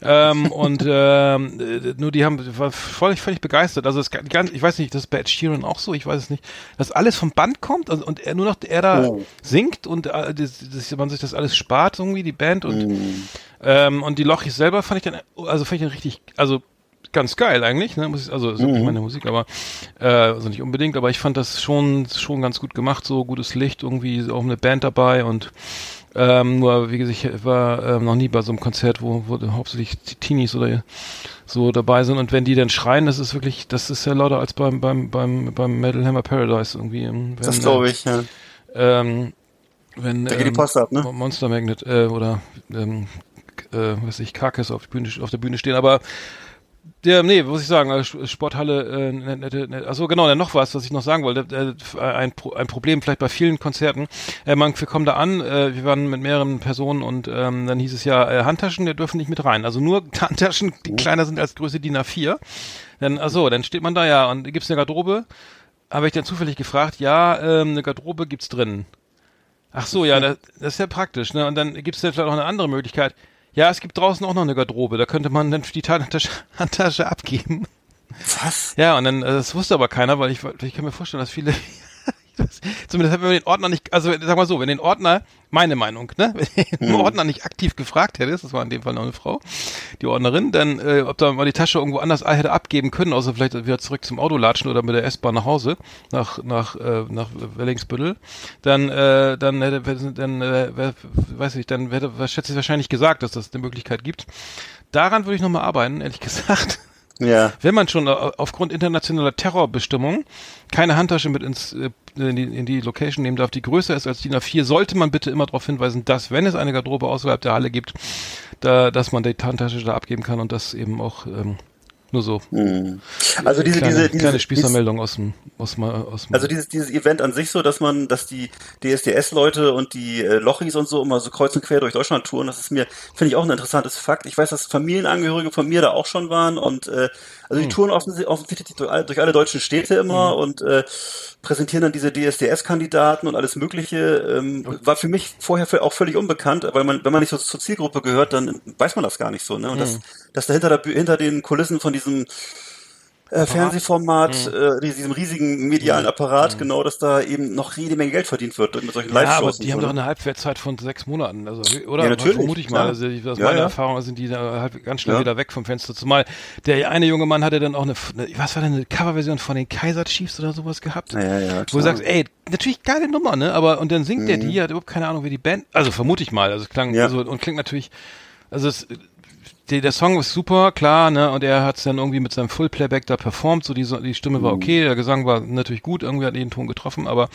Ähm, und ähm, äh, nur die haben war völlig völlig begeistert. Also es ganz, ich weiß nicht, das ist bei Ed Sheeran auch so, ich weiß es nicht, dass alles vom Band kommt also, und er nur noch er da Oh. singt und äh, das, das, man sich das alles spart irgendwie die Band und Mhm. ähm, und die Lochis selber fand ich dann also fand ich dann richtig also ganz geil eigentlich ne muss ich also ist Mhm. nicht meine Musik aber äh, also nicht unbedingt aber ich fand das schon schon ganz gut gemacht so gutes Licht irgendwie auch eine Band dabei und ähm, nur wie gesagt ich war ähm, noch nie bei so einem Konzert wo, wo hauptsächlich die Teenies oder so dabei sind und wenn die dann schreien das ist wirklich das ist ja lauter als beim beim beim beim Metal Hammer Paradise irgendwie wenn, Das glaube ich, ja. ähm, wenn Da geht die ähm, Post ab, ne? Monster Magnet äh, oder ähm, äh, was ich Carcass auf, die Bühne, auf der Bühne stehen, aber der, nee, muss ich sagen, also Sporthalle, äh, nette, nette, nette, also genau, dann noch was, was ich noch sagen wollte, äh, ein, Pro, ein Problem vielleicht bei vielen Konzerten, äh, man, wir kommen da an, äh, wir waren mit mehreren Personen und ähm, dann hieß es ja, äh, Handtaschen, der dürfen nicht mit rein, also nur Handtaschen, die kleiner sind als Größe DIN A4, dann, achso, dann steht man da ja und gibt's eine Garderobe, habe ich dann zufällig gefragt, ja, ähm, eine Garderobe gibt's drin. Ach so, ja, das, das ist ja praktisch, ne? Und dann gibt's ja vielleicht noch eine andere Möglichkeit. Ja, es gibt draußen auch noch eine Garderobe, da könnte man dann die Handtasche, Handtasche abgeben. Was? Ja, und dann, äh, das wusste aber keiner, weil ich, ich kann mir vorstellen, dass viele, das, zumindest wenn man den Ordner nicht, also sag mal so, wenn den Ordner, meine Meinung, ne, wenn den Ordner nicht aktiv gefragt hätte, das war in dem Fall noch eine Frau, die Ordnerin, dann, äh, ob da mal die Tasche irgendwo anders hätte abgeben können, außer vielleicht wieder zurück zum Auto latschen oder mit der S-Bahn nach Hause, nach, nach, äh, nach Wellingsbüttel, dann, äh, dann hätte, dann, äh, weiß ich, dann hätte, schätze ich wahrscheinlich gesagt, dass das eine Möglichkeit gibt. Daran würde ich nochmal arbeiten, ehrlich gesagt Ja. wenn man schon äh, aufgrund internationaler Terrorbestimmungen keine Handtasche mit ins äh, in die, in die Location nehmen darf, die größer ist als DIN A4, sollte man bitte immer darauf hinweisen, dass wenn es eine Garderobe außerhalb der Halle gibt, da, dass man die Handtasche da abgeben kann und das eben auch ähm, nur so. Also diese, kleine, diese, diese, kleine Spießermeldung aus dem, aus, dem- aus dem Also dieses, dieses Event an sich so, dass man, dass die DSDS-Leute und die äh, Lochis und so immer so kreuz und quer durch Deutschland touren, das ist mir, finde ich auch ein interessantes Fakt. Ich weiß, dass Familienangehörige von mir da auch schon waren und äh, also die touren offensichtlich, durch, alle, durch alle deutschen Städte immer und äh, präsentieren dann diese DSDS-Kandidaten und alles Mögliche. Ähm, war für mich vorher auch völlig unbekannt, weil man, wenn man nicht so zur Zielgruppe gehört, dann weiß man das gar nicht so. Ne? Und das, dass da hinter, der, Bü- hinter den Kulissen von diesem äh, Fernsehformat, äh, diesem riesigen medialen Apparat, genau, dass da eben noch jede Menge Geld verdient wird mit solchen ja, aber Live-Shows. die und haben so, doch ne? eine Halbwertszeit von sechs Monaten, also oder Ja, natürlich, vermute ich mal. klar. Also aus Ja, meiner ja. Erfahrung sind die da halb ganz schnell wieder weg vom Fenster. Zumal der eine junge Mann hatte dann auch eine, was war denn eine Coverversion von den Kaiser Chiefs oder sowas gehabt. Ja, ja, ja, Wo du klar. sagst, ey, natürlich geile Nummer, ne? Aber und dann singt der die, hat überhaupt keine Ahnung, wie die Band. Also vermute ich mal. Also es klang also und klingt natürlich. Also es, der, der Song ist super, klar, ne? Und er hat es dann irgendwie mit seinem Full Playback da performt. So die, So- die Stimme war okay, der Gesang war natürlich gut, irgendwie hat jeden Ton getroffen, aber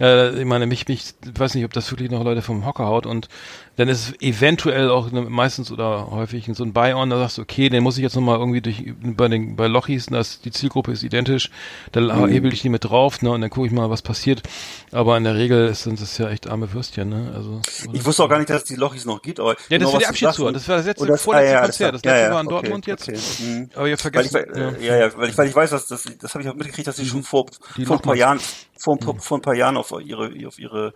äh, ich meine, mich, mich, weiß nicht, ob das wirklich noch Leute vom Hocker haut und dann ist es eventuell auch ne, meistens oder häufig so ein Buy-on, da sagst du, okay, den muss ich jetzt nochmal irgendwie durch bei den bei Lochis, das, die Zielgruppe ist identisch, dann Mhm. hebel ich die mit drauf, ne, und dann gucke ich mal, was passiert. Aber in der Regel sind es ja echt arme Würstchen, ne? Also Ich wusste auch gar nicht, dass es die Lochis noch gibt, aber ja, das genau, war die Abschiedstour. Das war das letzte, das- vorletzte ah, ja, alles Konzert. Das letzte Ja, ja, war in okay, Dortmund jetzt. okay. Mhm. Aber ihr Weil ich, vergesst. äh, ja. ja, weil ich, weil ich weiß, dass das, das habe ich auch mitgekriegt, dass sie schon vor, Die vor ein paar. Jahren, vor, ein paar- vor ein paar Jahren auf ihre, auf ihre,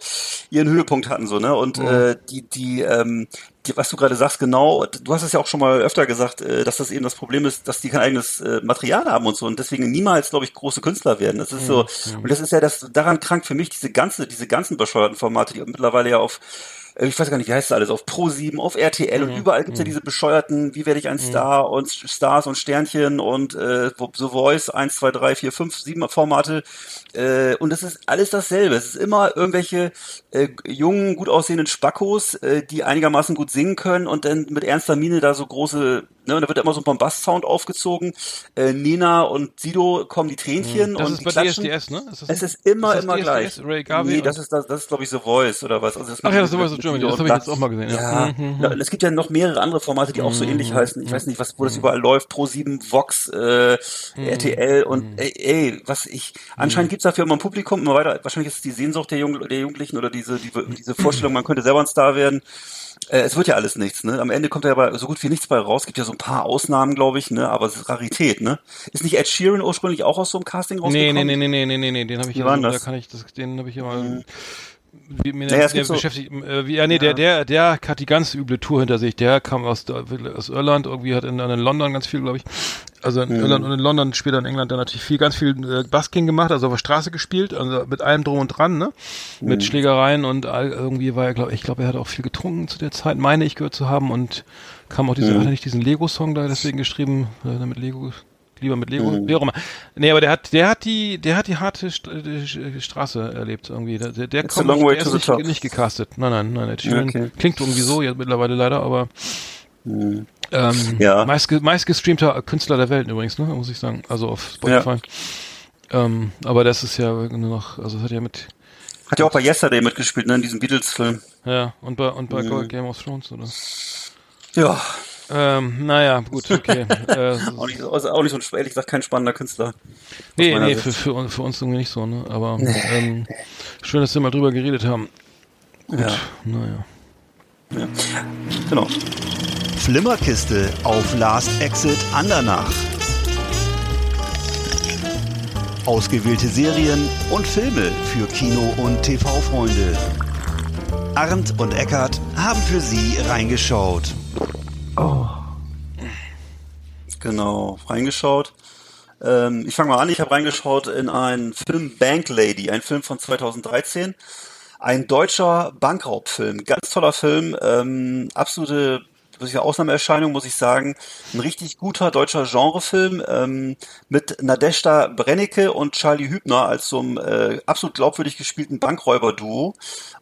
ihren Höhepunkt hatten, so, ne? Und, äh, die, die, ähm, die, was du gerade sagst, genau, du hast es ja auch schon mal öfter gesagt, äh, dass das eben das Problem ist, dass die kein eigenes äh, Material haben und so und deswegen niemals, glaube ich, große Künstler werden. Das ist so, und das ist ja das, daran krankt für mich diese ganze, diese ganzen bescheuerten Formate, die mittlerweile ja auf ich weiß gar nicht, wie heißt das alles, auf Pro7, auf RTL und überall gibt's ja diese bescheuerten, wie werde ich ein Star und Stars und Sternchen und äh, The Voice 1, 2, 3, 4, 5, 7 Formate. Äh, und es ist alles dasselbe. Es ist immer irgendwelche äh, jungen, gut aussehenden Spackos, äh, die einigermaßen gut singen können und dann mit ernster Miene da so große, ne, und da wird immer so ein Bombast-Sound aufgezogen. Äh, Nina und Sido kommen die Tränchen Das und ist die bei klatschen. DSDS, ne? Ist das Es ist immer, das immer DSDS? gleich. Ray Garvey nee, das ist, das, das ist glaube ich, The Voice oder was. Also das Ach ja, Voice mit of Germany, das habe ich jetzt auch mal gesehen, ja. Ja, Mhm, na, es gibt ja noch mehrere andere Formate, die auch so ähnlich heißen. Ich weiß nicht, was, wo das überall läuft. Pro7, Vox, äh, RTL und ey, ey, was ich, anscheinend gibt's dafür immer ein Publikum, immer weiter, wahrscheinlich ist es die Sehnsucht der, Jung, der Jugendlichen oder diese, die, diese Vorstellung, man könnte selber ein Star werden. Äh, es wird ja alles nichts, ne? Am Ende kommt ja aber so gut wie nichts bei raus. Gibt ja so ein paar Ausnahmen, glaube ich, ne? Aber es ist Rarität, ne? Ist nicht Ed Sheeran ursprünglich auch aus so einem Casting rausgekommen? nee, nee, nee, nee, nee, nee, nee, den habe ich ja da kann ich das, den habe ich ja mal wie, mir, Naja, der so- beschäftigt, äh, wie, ja, nee, der, der, der hat die ganz üble Tour hinter sich. Der kam aus, der- aus Irland, irgendwie hat in, in London ganz viel, glaube ich. Also in Irland und in London, später in England dann natürlich viel, ganz viel äh, Busking gemacht, also auf der Straße gespielt, also mit allem drum und dran, ne? Mit Schlägereien und all, irgendwie war er, glaube ich, glaube, er hat auch viel getrunken zu der Zeit, meine ich gehört zu haben und kam auch diese, hat er nicht diesen Lego-Song da deswegen geschrieben, äh, mit Lego, lieber mit Lego, wie auch immer. Nee, aber der hat, der hat die, der hat die harte St äh, Straße erlebt irgendwie. Der, der, der kommt der ist nicht, nicht gecastet. Nein, nein, nein. Sheeran Okay. Klingt irgendwie so, jetzt mittlerweile leider, aber ähm, Ja. meist, meist gestreamter Künstler der Welt übrigens, ne, muss ich sagen. Also auf Spotify. Ähm, aber das ist ja nur noch, also das hat ja mit, Hat ja auch bei Yesterday mitgespielt, ne? In diesem Beatles-Film. ja, und bei, und Mhm. bei Game of Thrones, oder? Ja. Ähm, naja, gut, okay. äh, Auch nicht, also auch nicht so ein, ehrlich gesagt, kein spannender Künstler. Nee, nee, Sicht. für, für, uns- für uns irgendwie nicht so, ne? Aber ähm, schön, dass wir mal drüber geredet haben. Ja. Naja. Genau. Flimmerkiste auf Last Exit Andernach. Ausgewählte Serien und Filme für Kino- und TV-Freunde. Arndt und Eckart haben für Sie reingeschaut. Genau, reingeschaut. Ähm, ich fange mal an, ich habe reingeschaut in einen Film Bank Lady, ein Film von 2013. Ein deutscher Bankraubfilm, ganz toller Film, ähm, absolute Ausnahmeerscheinung, muss ich sagen. Ein richtig guter deutscher Genrefilm ähm, mit Nadeshda Brennecke und Charlie Hübner als so einem äh, absolut glaubwürdig gespielten Bankräuber-Duo.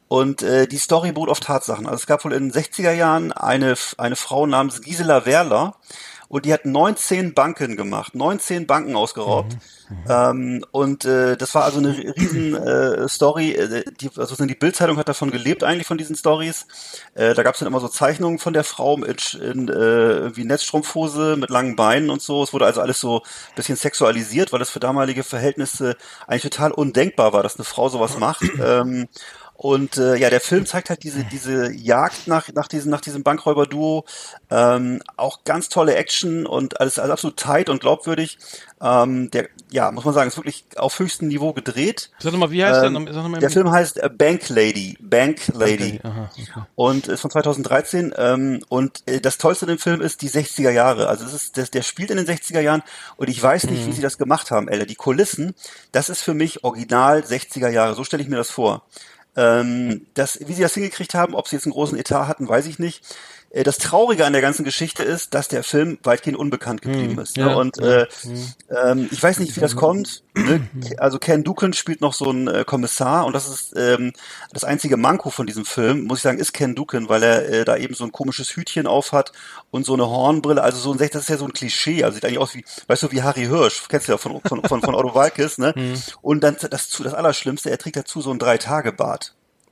Und äh, die Story beruht auf Tatsachen. Also es gab wohl in den 60er Jahren eine, eine Frau namens Gisela Werler und die hat 19 Banken gemacht, 19 Banken ausgeraubt. Ähm, und äh, das war also eine riesen äh, Story. Äh, die, also die Bildzeitung hat davon gelebt eigentlich von diesen Stories. Äh, da gab es dann immer so Zeichnungen von der Frau mit in, äh, irgendwie Netzstrumpfhose mit langen Beinen und so. Es wurde also alles so ein bisschen sexualisiert, weil das für damalige Verhältnisse eigentlich total undenkbar war, dass eine Frau sowas macht. ähm, und äh, ja, der Film zeigt halt diese diese Jagd nach nach diesem nach diesem Bankräuber-Duo, ähm, auch ganz tolle Action und alles, alles absolut tight und glaubwürdig. Ähm, der ja muss man sagen, ist wirklich auf höchstem Niveau gedreht. Sag doch mal, wie heißt Ähm, der? Sag mal der Film heißt äh, Bank Lady, Bank Lady Aha, okay. und ist von 2013 ähm, und äh, das Tollste an dem Film ist die 60er Jahre. Also es ist das, der spielt in den 60er Jahren und ich weiß nicht, wie sie das gemacht haben, Alter. Die Kulissen, das ist für mich original 60er Jahre. So stelle ich mir das vor. Ähm, das, wie sie das hingekriegt haben, ob sie jetzt einen großen Etat hatten, weiß ich nicht. Äh, Das Traurige an der ganzen Geschichte ist, dass der Film weitgehend unbekannt geblieben ist. Ne? ja, und äh, ähm, ich weiß nicht, wie das kommt. Ne? Also Ken Duken spielt noch so einen äh, Kommissar und das ist ähm, das einzige Manko von diesem Film, muss ich sagen, ist Ken Duken, weil er äh, da eben so ein komisches Hütchen auf hat und so eine Hornbrille. Also so ein, das ist ja so ein Klischee. Also sieht eigentlich aus wie, weißt du, wie Harry Hirsch, kennst du ja von von von, von Otto Walkes, ne? Und dann das zu das Allerschlimmste, er trägt dazu so ein drei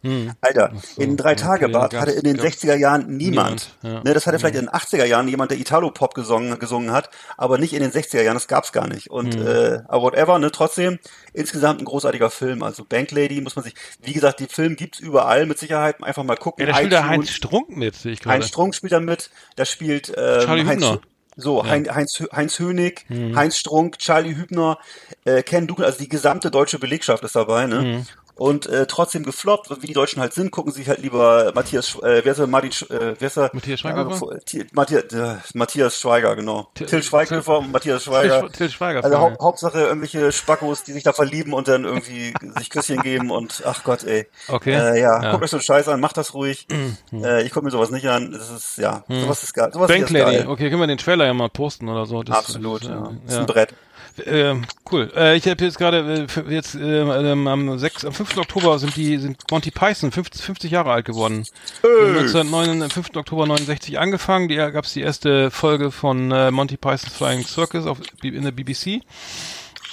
Bart. Alter, in drei Tage Bart hatte in den gab's 60er Jahren niemand. niemand, ja. Ne, das hatte vielleicht in den 80er Jahren jemand, der Italo-Pop gesungen, gesungen hat, aber nicht in den 60er Jahren, das gab's gar nicht. Und Mhm. äh, aber whatever, ne, trotzdem insgesamt ein großartiger Film. Also Bank Lady muss man sich, wie gesagt, den Film gibt's überall mit Sicherheit, einfach mal gucken. Ja, da spielt der. Heinz Strunk mit, ich gerade. Heinz Strunk spielt da mit, da spielt ähm, Charlie Heinz, Hübner. so, Hein- Heinz, Hö- Heinz Hönig, Mhm. Heinz Strunk, Charlie Hübner, äh, Ken Duken, also die gesamte deutsche Belegschaft ist dabei, ne? Mhm. Und äh, trotzdem gefloppt, wie die Deutschen halt sind, gucken sich halt lieber Matthias, äh, wer ist er, Martin, äh, wer ist er? Matthias Schweighöfer? Äh, T- Matthias, äh, Matthias Schweiger, genau. Till- Till, Schweighöfer und Matthias Schweiger. Till, Till Schweiger. Also hau ja. Hauptsache irgendwelche Spackos, die sich da verlieben und dann irgendwie sich Küsschen geben und ach Gott, ey. Okay. Äh, ja, Ja. guckt euch so einen Scheiß an, macht das ruhig. äh, ich gucke mir sowas nicht an. Das ist, ja, sowas ist geil. Sowas Bank ist Lady. geil. Okay, können wir den Trailer ja mal posten oder so. Das, Absolut, das, ja. äh, Das ist ein Brett. Ähm, cool. Äh, ich habe jetzt gerade äh, jetzt ähm, am 6, am 5. Oktober sind die sind Monty Python 50, 50 Jahre alt geworden. Hey. 1909, am 5. Oktober 69 angefangen. Die gab es die erste Folge von äh, Monty Python's Flying Circus auf, in der BBC.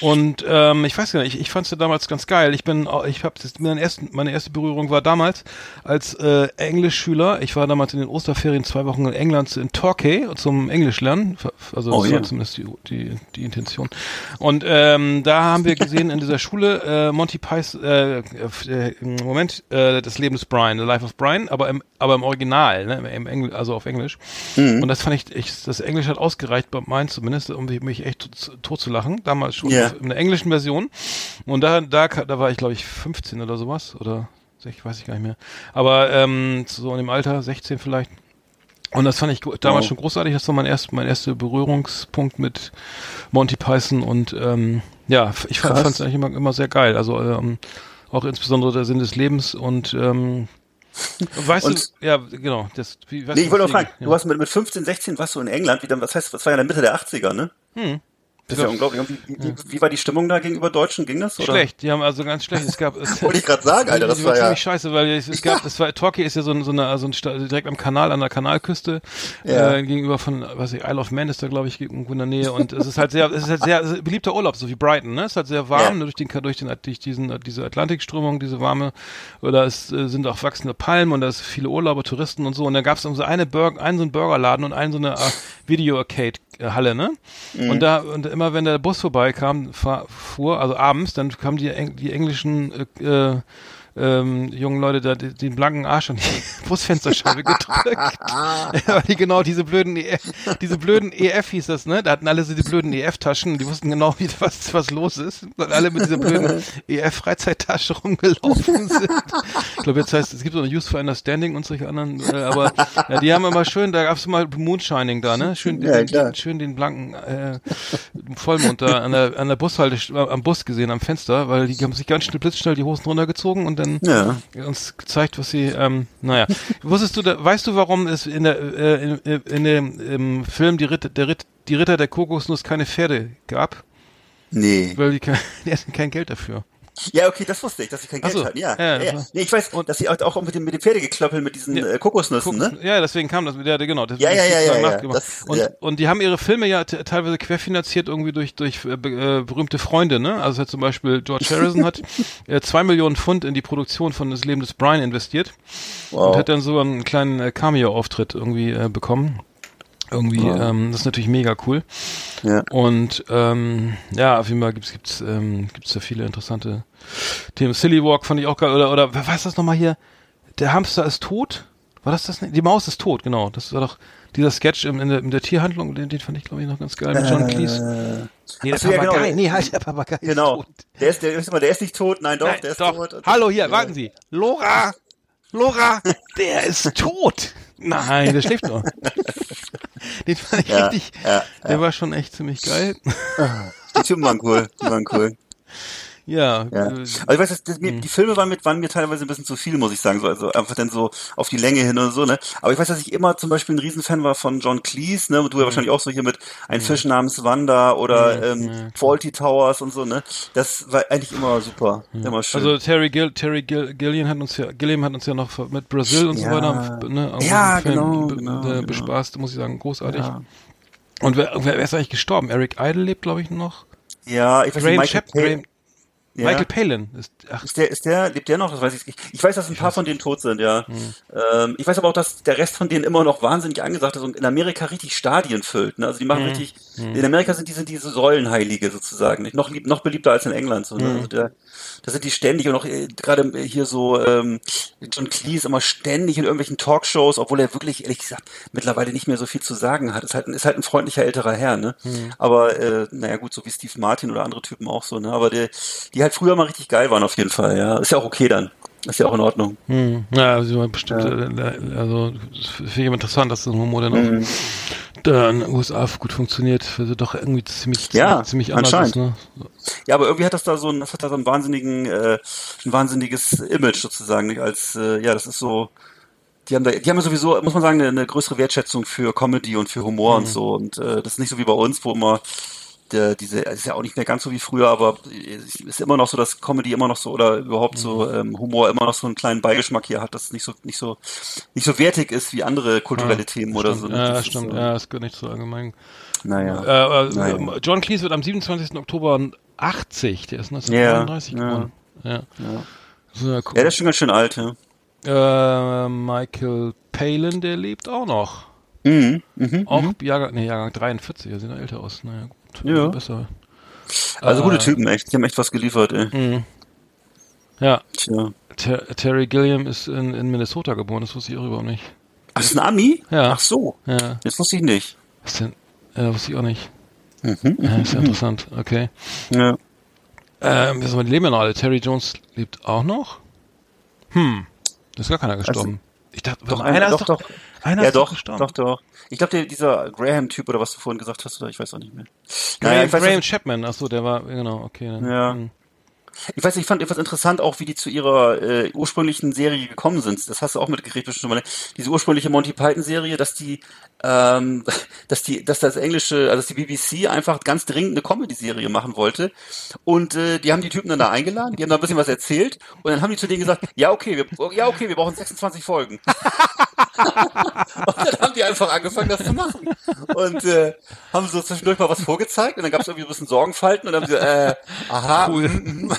Und ähm, ich weiß gar nicht, ich, ich fand sie damals ganz geil. Ich bin, auch- ich habe meine erste, meine erste Berührung war damals als äh, Englischschüler. Ich war damals in den Osterferien zwei Wochen in England in Torquay zum Englisch lernen. Also Oh, das ja. war zumindest die, die, die Intention. Und ähm, da haben wir gesehen in dieser Schule äh, Monty Python, äh, äh, Moment, äh, das Leben des Brian, The Life of Brian, aber im, aber im Original, ne, im Engl also auf Englisch. Und das fand ich, ich, das Englisch hat ausgereicht bei meinen zumindest, um mich echt tot, tot zu lachen. Damals schon Ja. In der englischen Version. Und da, da, da war ich glaube ich 15 oder sowas oder ich weiß ich gar nicht mehr. Aber ähm, so in dem Alter, 16 vielleicht. Und das fand ich damals Wow. schon großartig. Das war mein, erst, mein erster Berührungspunkt mit Monty Python und ähm, ja, ich fand es eigentlich immer, immer sehr geil. Also ähm, auch insbesondere der Sinn des Lebens und ähm, weißt Und- du, ja, genau. Das, wie, weißt Nee, ich wollte noch fragen, ja. du warst mit, mit 15, 16 warst du in England, wie dann, was heißt, das war ja in der Mitte der 80er, ne? Das ist ja unglaublich. Wie, wie, wie war die Stimmung da gegenüber Deutschen? Ging das? Oder? Schlecht, die haben also ganz schlecht. Es gab, es, Wollte ich gerade sagen, Alter, das war ja. ziemlich scheiße, weil es, es gab, es war, Torquay ist ja so, ein, so, eine, so ein direkt am Kanal, an der Kanalküste, Ja. äh, gegenüber von, weiß ich, Isle of Man ist da, glaube ich, irgendwo in der Nähe und es ist halt sehr, es ist halt sehr, ist ein beliebter Urlaub, so wie Brighton, ne? Es ist halt sehr warm, Ja. durch den, durch den, durch diesen, diese Atlantikströmung, diese warme, oder es äh, sind auch wachsende Palmen und da ist viele Urlauber, Touristen und so und da gab es so eine Burger, einen so einen Burgerladen und einen so eine äh, Video-Arcade-Halle, ne? Mhm. Und da, und immer wenn der Bus vorbeikam, fahr, fuhr, also abends, dann kamen die, die englischen äh, äh, ähm, jungen Leute da den blanken Arsch an die Busfensterscheibe gedrückt. Weil die genau diese blöden EF, diese blöden EF hieß das, ne? Da hatten alle so die blöden EF-Taschen, die wussten genau, wie, was, was los ist. Weil alle mit dieser blöden EF-Freizeittasche rumgelaufen sind. Ich glaube, jetzt heißt es gibt so eine Use for Understanding und solche anderen, äh, aber ja, die haben immer schön, da gab's mal Moonshining da, ne? Schön, Ja, den, schön den blanken äh, Vollmond da an der, an der Bushalte, am Bus gesehen, am Fenster, weil die haben sich ganz schnell blitzschnell die Hosen runtergezogen und dann Ja. uns gezeigt, was sie, ähm, naja. Wusstest du, da, weißt du, warum es in der, äh, in, in, in dem im Film die Ritter, der Ritt, die Ritter der Kokosnuss keine Pferde gab? Nee. Weil die, kein- die hatten kein Geld dafür. Ja, okay, das wusste ich, dass sie kein Geld so. hatten. Ja, Ja, ja, ja. Nee, ich weiß, dass sie auch mit dem, mit dem Pferdegeklöppel mit diesen Ja. äh, Kokosnüssen, ne? Ja, deswegen kam das, ja, genau. Das Ja, ja, ja, ja. Das- und, ja. und die haben ihre Filme ja te- teilweise querfinanziert irgendwie durch, durch äh, äh, berühmte Freunde, ne? Also zum Beispiel George Harrison hat äh, zwei Millionen Pfund in die Produktion von Das Leben des Brian investiert und Wow. hat dann so einen kleinen äh, Cameo-Auftritt irgendwie äh, bekommen. Irgendwie, ähm, das ist natürlich mega cool. Ja. Und ähm, ja, auf jeden Fall gibt's gibt's ähm, gibt's da viele interessante Themen. Silly Walk fand ich auch geil. Oder oder wer weiß das nochmal hier? Der Hamster ist tot. War das das? nicht? Die Maus ist tot, genau. Das war doch dieser Sketch in, in, der, in der Tierhandlung. Den, den fand ich glaube ich noch ganz geil mit John Cleese. Nee, der so, ja, Papagei. genau. Nee, halt der Papagei. Genau. Ist tot. Der ist, der ist immer, der ist nicht tot, nein doch, Nein, der ist doch. tot. Hallo hier, Ja. warten Sie. Lora, Lora, der ist tot. Nein, der schläft noch. Den fand ich Ja, richtig. ja, Der war schon echt ziemlich geil. Die Typen waren cool, die waren cool. Ja. Ja. äh, Also ich weiß, das, das, mir, die Filme waren, mit, waren mir teilweise ein bisschen zu viel, muss ich sagen, so, also einfach dann so auf die Länge hin und so, ne. Aber ich weiß, dass ich immer zum Beispiel ein Riesenfan war von John Cleese, ne, und du ja wahrscheinlich auch so hier mit Ein Fisch namens Wanda oder ähm, Faulty Towers und so, ne. Das war eigentlich immer super, immer schön. Also Terry Gill, Terry Gill, Gillian hat uns ja, Gilliam hat uns ja noch mit Brasil und so Ja. weiter, ne, Ja, genau, be- genau, äh, genau. bespaßt, muss ich sagen, großartig. Ja. Und wer, wer, ist eigentlich gestorben? Eric Idle lebt, glaube ich, noch. ja, ich weiß Graham nicht, Michael, Graham, ja. Michael Palin ist, ach, Ist der, ist der, lebt der noch? Das weiß ich nicht. Ich weiß, dass ein paar von denen tot sind, ja. Ähm, ich weiß aber auch, dass der Rest von denen immer noch wahnsinnig angesagt ist und in Amerika richtig Stadien füllt. Ne? Also die machen richtig, in Amerika sind die sind diese Säulenheilige sozusagen, nicht? Noch, lieb, noch beliebter als in England. So, ne? Also der, da sind die ständig und auch äh, gerade hier so ähm, John Cleese immer ständig in irgendwelchen Talkshows, obwohl er wirklich, ehrlich gesagt, mittlerweile nicht mehr so viel zu sagen hat. Ist halt, ist halt ein freundlicher älterer Herr, ne? Aber äh, naja gut, so wie Steve Martin oder andere Typen auch so, ne? Aber der, die halt früher mal richtig geil waren auf jeden Fall, ja. Ist ja auch okay dann. Ist ja auch in Ordnung. hm, ja, also bestimmt, äh, also, das finde ich immer interessant, dass so ein Humor dann auch Mhm. in den USA gut funktioniert, sie doch irgendwie ziemlich, Ja, ziemlich anders ist, ne? Ja, aber irgendwie hat das da so ein, das hat da so einen wahnsinnigen, äh, ein wahnsinniges Image sozusagen, nicht? als, äh, ja, das ist so, die haben da, die haben ja sowieso, muss man sagen, eine, eine größere Wertschätzung für Comedy und für Humor und so. Und äh, das ist nicht so wie bei uns, wo immer der, diese, es ist ja auch nicht mehr ganz so wie früher, aber es ist immer noch so, dass Comedy immer noch so oder überhaupt so ähm, Humor immer noch so einen kleinen Beigeschmack hier hat, dass es nicht so, nicht so, nicht so wertig ist wie andere kulturelle Themen oder so. Stimmt, ja, Das ist stimmt, so, ja, das gehört nicht so allgemein. Naja. Äh, äh, Naja. John Cleese wird am 27. Oktober 1980. Der ist 1939 Ja, geboren. Ja. So, ja, guck. Ja, der ist schon ganz schön alt, ja. äh, Michael Palin, der lebt auch noch. Mhm, mhm, Auch mhm. Jahrgang, nee, Jahrgang 43, der sieht noch älter aus. Naja, gut. Ja. Besser. Also Äh, gute Typen, echt. Die haben echt was geliefert, ey. Mhm. Ja, Tja. Ter Terry Gilliam ist in, in Minnesota geboren, das wusste ich auch überhaupt nicht. Ach, ist ein Ami? Ja. Ach so. Ja, Das wusste ich nicht. was denn? Ja, wusste ich auch nicht. Mhm. Ja, ist ja interessant, okay. Ja. Ähm, die leben ja noch alle. Terry Jones lebt auch noch? Hm, da ist gar keiner gestorben. Ich dachte, Doch, einer einer, ist doch, doch, doch. einer ja, ist doch doch, gestorben. doch, doch. Ich glaube, dieser Graham-Typ oder was du vorhin gesagt hast, oder ich weiß auch nicht mehr. Graham, Naja, Graham Chapman, ach so, der war, genau, okay. Dann, Ja. hm. Ich weiß, nicht, ich fand etwas interessant auch, wie die zu ihrer äh, ursprünglichen Serie gekommen sind. Das hast du auch mitgekriegt bestimmt schon mal. ne? Diese ursprüngliche Monty Python Serie, dass die, ähm, dass die, dass das englische, also dass die BBC einfach ganz dringend eine Comedy-Serie machen wollte. Und äh, die haben die Typen dann da eingeladen, die haben da ein bisschen was erzählt und dann haben die zu denen gesagt, ja okay, wir, ja okay, wir brauchen 26 Folgen. und dann haben die einfach angefangen, das zu machen. Und äh, haben so zwischendurch mal was vorgezeigt und dann gab es irgendwie ein bisschen Sorgenfalten und dann haben sie, äh, aha, Cool. mm, mm.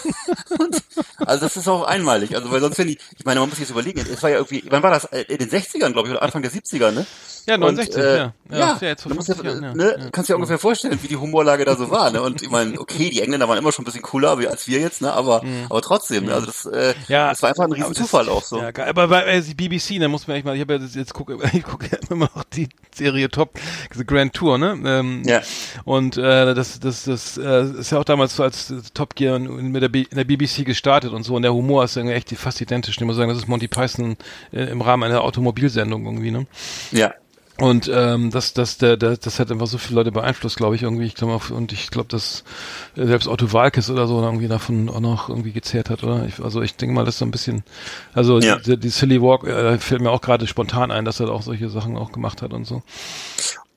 Und, also das ist auch einmalig. Also weil sonst wenn die, ich meine, man muss sich das überlegen, es war ja irgendwie, wann war das? Äh, In den 60ern, glaube ich, oder Anfang der 70er, ne? Ja, Und, 69, äh, ja. Ja, Ja, ist ja jetzt vor du musst 50 ja, Jahren, ja. ne, Ja. kannst dir ungefähr vorstellen, wie die Humorlage da so war, ne? Und ich meine, okay, die Engländer waren immer schon ein bisschen cooler als wir jetzt, ne? Aber, aber trotzdem, ne? also das, äh, Mhm. Ja, das war einfach ein riesen aber das- Zufall auch so. Ja, geil. aber bei äh, die BBC, da muss man echt mal, ich habe ja jetzt gucke, ich gucke ja immer noch die Serie Top, diese Grand Tour, ne? Ähm, Ja. Und äh, das, das, das äh, ist ja auch damals so als Top Gear in, mit der, B, in der BBC gestartet und so. Und der Humor ist irgendwie echt fast identisch. Ich muss sagen, das ist Monty Python äh, im Rahmen einer Automobilsendung irgendwie, ne? Ja. Und ähm, das, das, der, der, das hat einfach so viele Leute beeinflusst, glaube ich, irgendwie. Ich glaube, und ich glaube, dass äh, selbst Otto Walkes oder so irgendwie davon auch noch irgendwie gezehrt hat, oder? Ich, also ich denke mal, das ist so ein bisschen, also Ja. die, die Silly Walk äh, fällt mir auch gerade spontan ein, dass er auch solche Sachen auch gemacht hat und so.